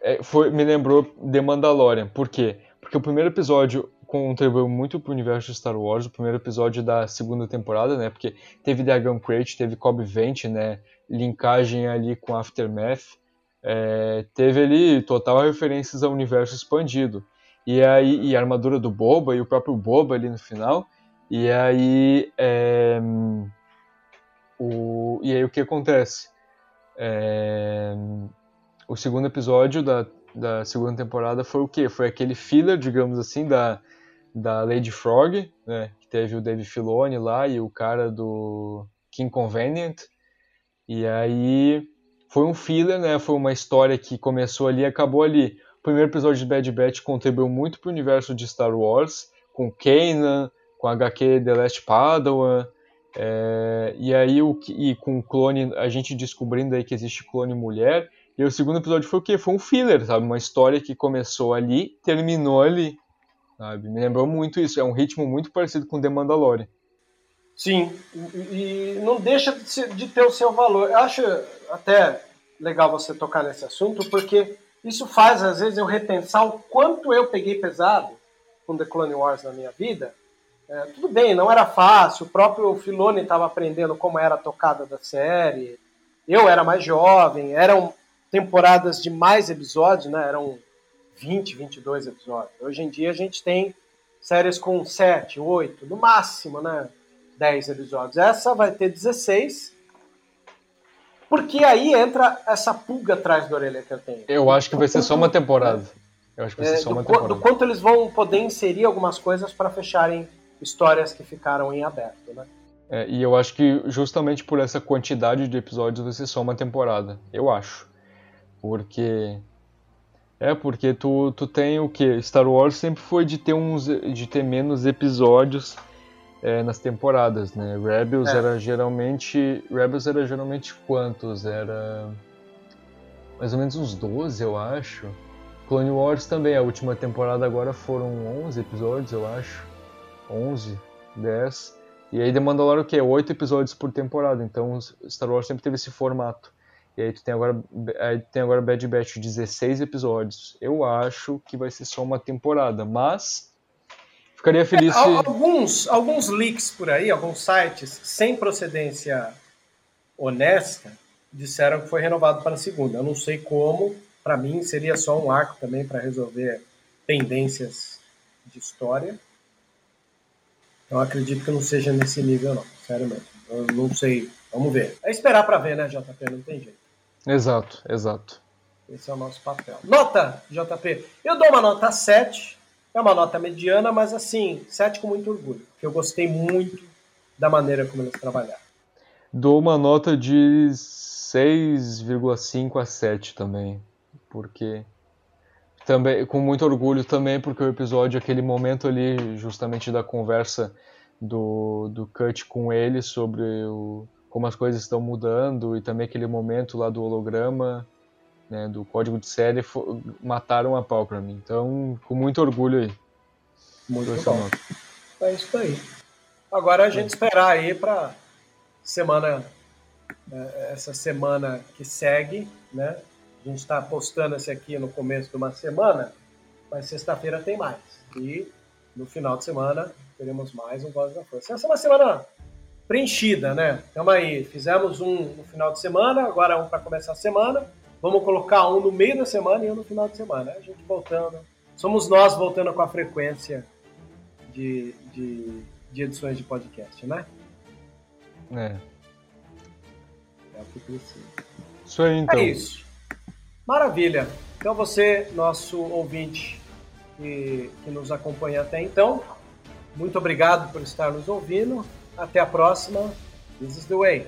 é, foi, me lembrou The Mandalorian. Por quê? Porque o primeiro episódio contribuiu muito pro universo de Star Wars, o primeiro episódio da segunda temporada, né? Porque teve Dragon Crate, teve Cobb Vent, né? Linkagem ali com Aftermath. É, teve ali total referências ao universo expandido. E aí e a armadura do Boba e o próprio Boba ali no final. E aí é, o, e aí o que acontece? É, o segundo episódio da, da segunda temporada foi o quê? Foi aquele filler, digamos assim, da, da Lady Frog, né? Que teve o Dave Filoni lá e o cara do King Convenient. E aí foi um filler, né? Foi uma história que começou ali e acabou ali. O primeiro episódio de Bad Batch contribuiu muito para o universo de Star Wars, com Kanan, com HQ The Last Padawan, é, e aí o e com o clone, a gente descobrindo aí que existe clone mulher. E o segundo episódio foi o quê? Foi um filler, sabe? Uma história que começou ali, terminou ali. Sabe? Me lembrou muito isso. É um ritmo muito parecido com The Mandalorian. Sim, e não deixa de ter o seu valor. Eu acho até legal você tocar nesse assunto, porque isso faz, às vezes, eu repensar o quanto eu peguei pesado com The Clone Wars na minha vida, é, tudo bem, não era fácil, o próprio Filoni estava aprendendo como era a tocada da série, eu era mais jovem, eram temporadas de mais episódios, né? eram 20, 22 episódios. Hoje em dia a gente tem séries com 7, 8, no máximo, né? 10 episódios. Essa vai ter 16, porque aí entra essa pulga atrás da orelha que eu tenho. Eu acho que vai ser só uma temporada. Eu acho que vai ser é, só uma do, temporada. Do quanto eles vão poder inserir algumas coisas para fecharem histórias que ficaram em aberto, né? É, e eu acho que justamente por essa quantidade de episódios vai ser só uma temporada. Eu acho. Porque. É, porque tu, tu tem o que? Star Wars sempre foi de ter, uns, de ter menos episódios é, nas temporadas, né? Rebels é. era geralmente. Rebels era geralmente quantos? Era. Mais ou menos uns 12, eu acho. Clone Wars também, a última temporada agora foram 11 episódios, eu acho. 11, 10. E aí The Mandalorian o quê? 8 episódios por temporada. Então Star Wars sempre teve esse formato. E aí tu tem agora, aí tem agora Bad Batch 16 episódios. Eu acho que vai ser só uma temporada, mas ficaria feliz é, se... Alguns, alguns leaks por aí, alguns sites sem procedência honesta disseram que foi renovado para a segunda. Eu não sei como, para mim seria só um arco também para resolver pendências de história. Eu acredito que não seja nesse nível, não. Sério mesmo. Eu não sei. Vamos ver. É esperar para ver, né, JP? Não tem jeito. Exato, exato. Esse é o nosso papel. Nota, JP. Eu dou uma nota 7. É uma nota mediana, mas assim, 7 com muito orgulho. Porque eu gostei muito da maneira como eles trabalharam. Dou uma nota de 6,5 a 7 também. Porque também com muito orgulho também porque o episódio aquele momento ali justamente da conversa do, do Cut com ele sobre o, como as coisas estão mudando e também aquele momento lá do holograma né, do código de série mataram a pau para mim então com muito orgulho aí muito bom é isso aí agora a gente é. esperar aí para semana é, essa semana que segue né a gente está postando esse aqui no começo de uma semana, mas sexta-feira tem mais. E no final de semana teremos mais um Voz da Força. Essa é uma semana preenchida, né? Então aí, fizemos um no final de semana, agora um para começar a semana. Vamos colocar um no meio da semana e um no final de semana. A gente voltando. Somos nós voltando com a frequência de, de, de edições de podcast, né? É. É o que precisa. Isso aí, então. É isso. Maravilha. Então você, nosso ouvinte que, que nos acompanha até então, muito obrigado por estar nos ouvindo. Até a próxima. This is the way.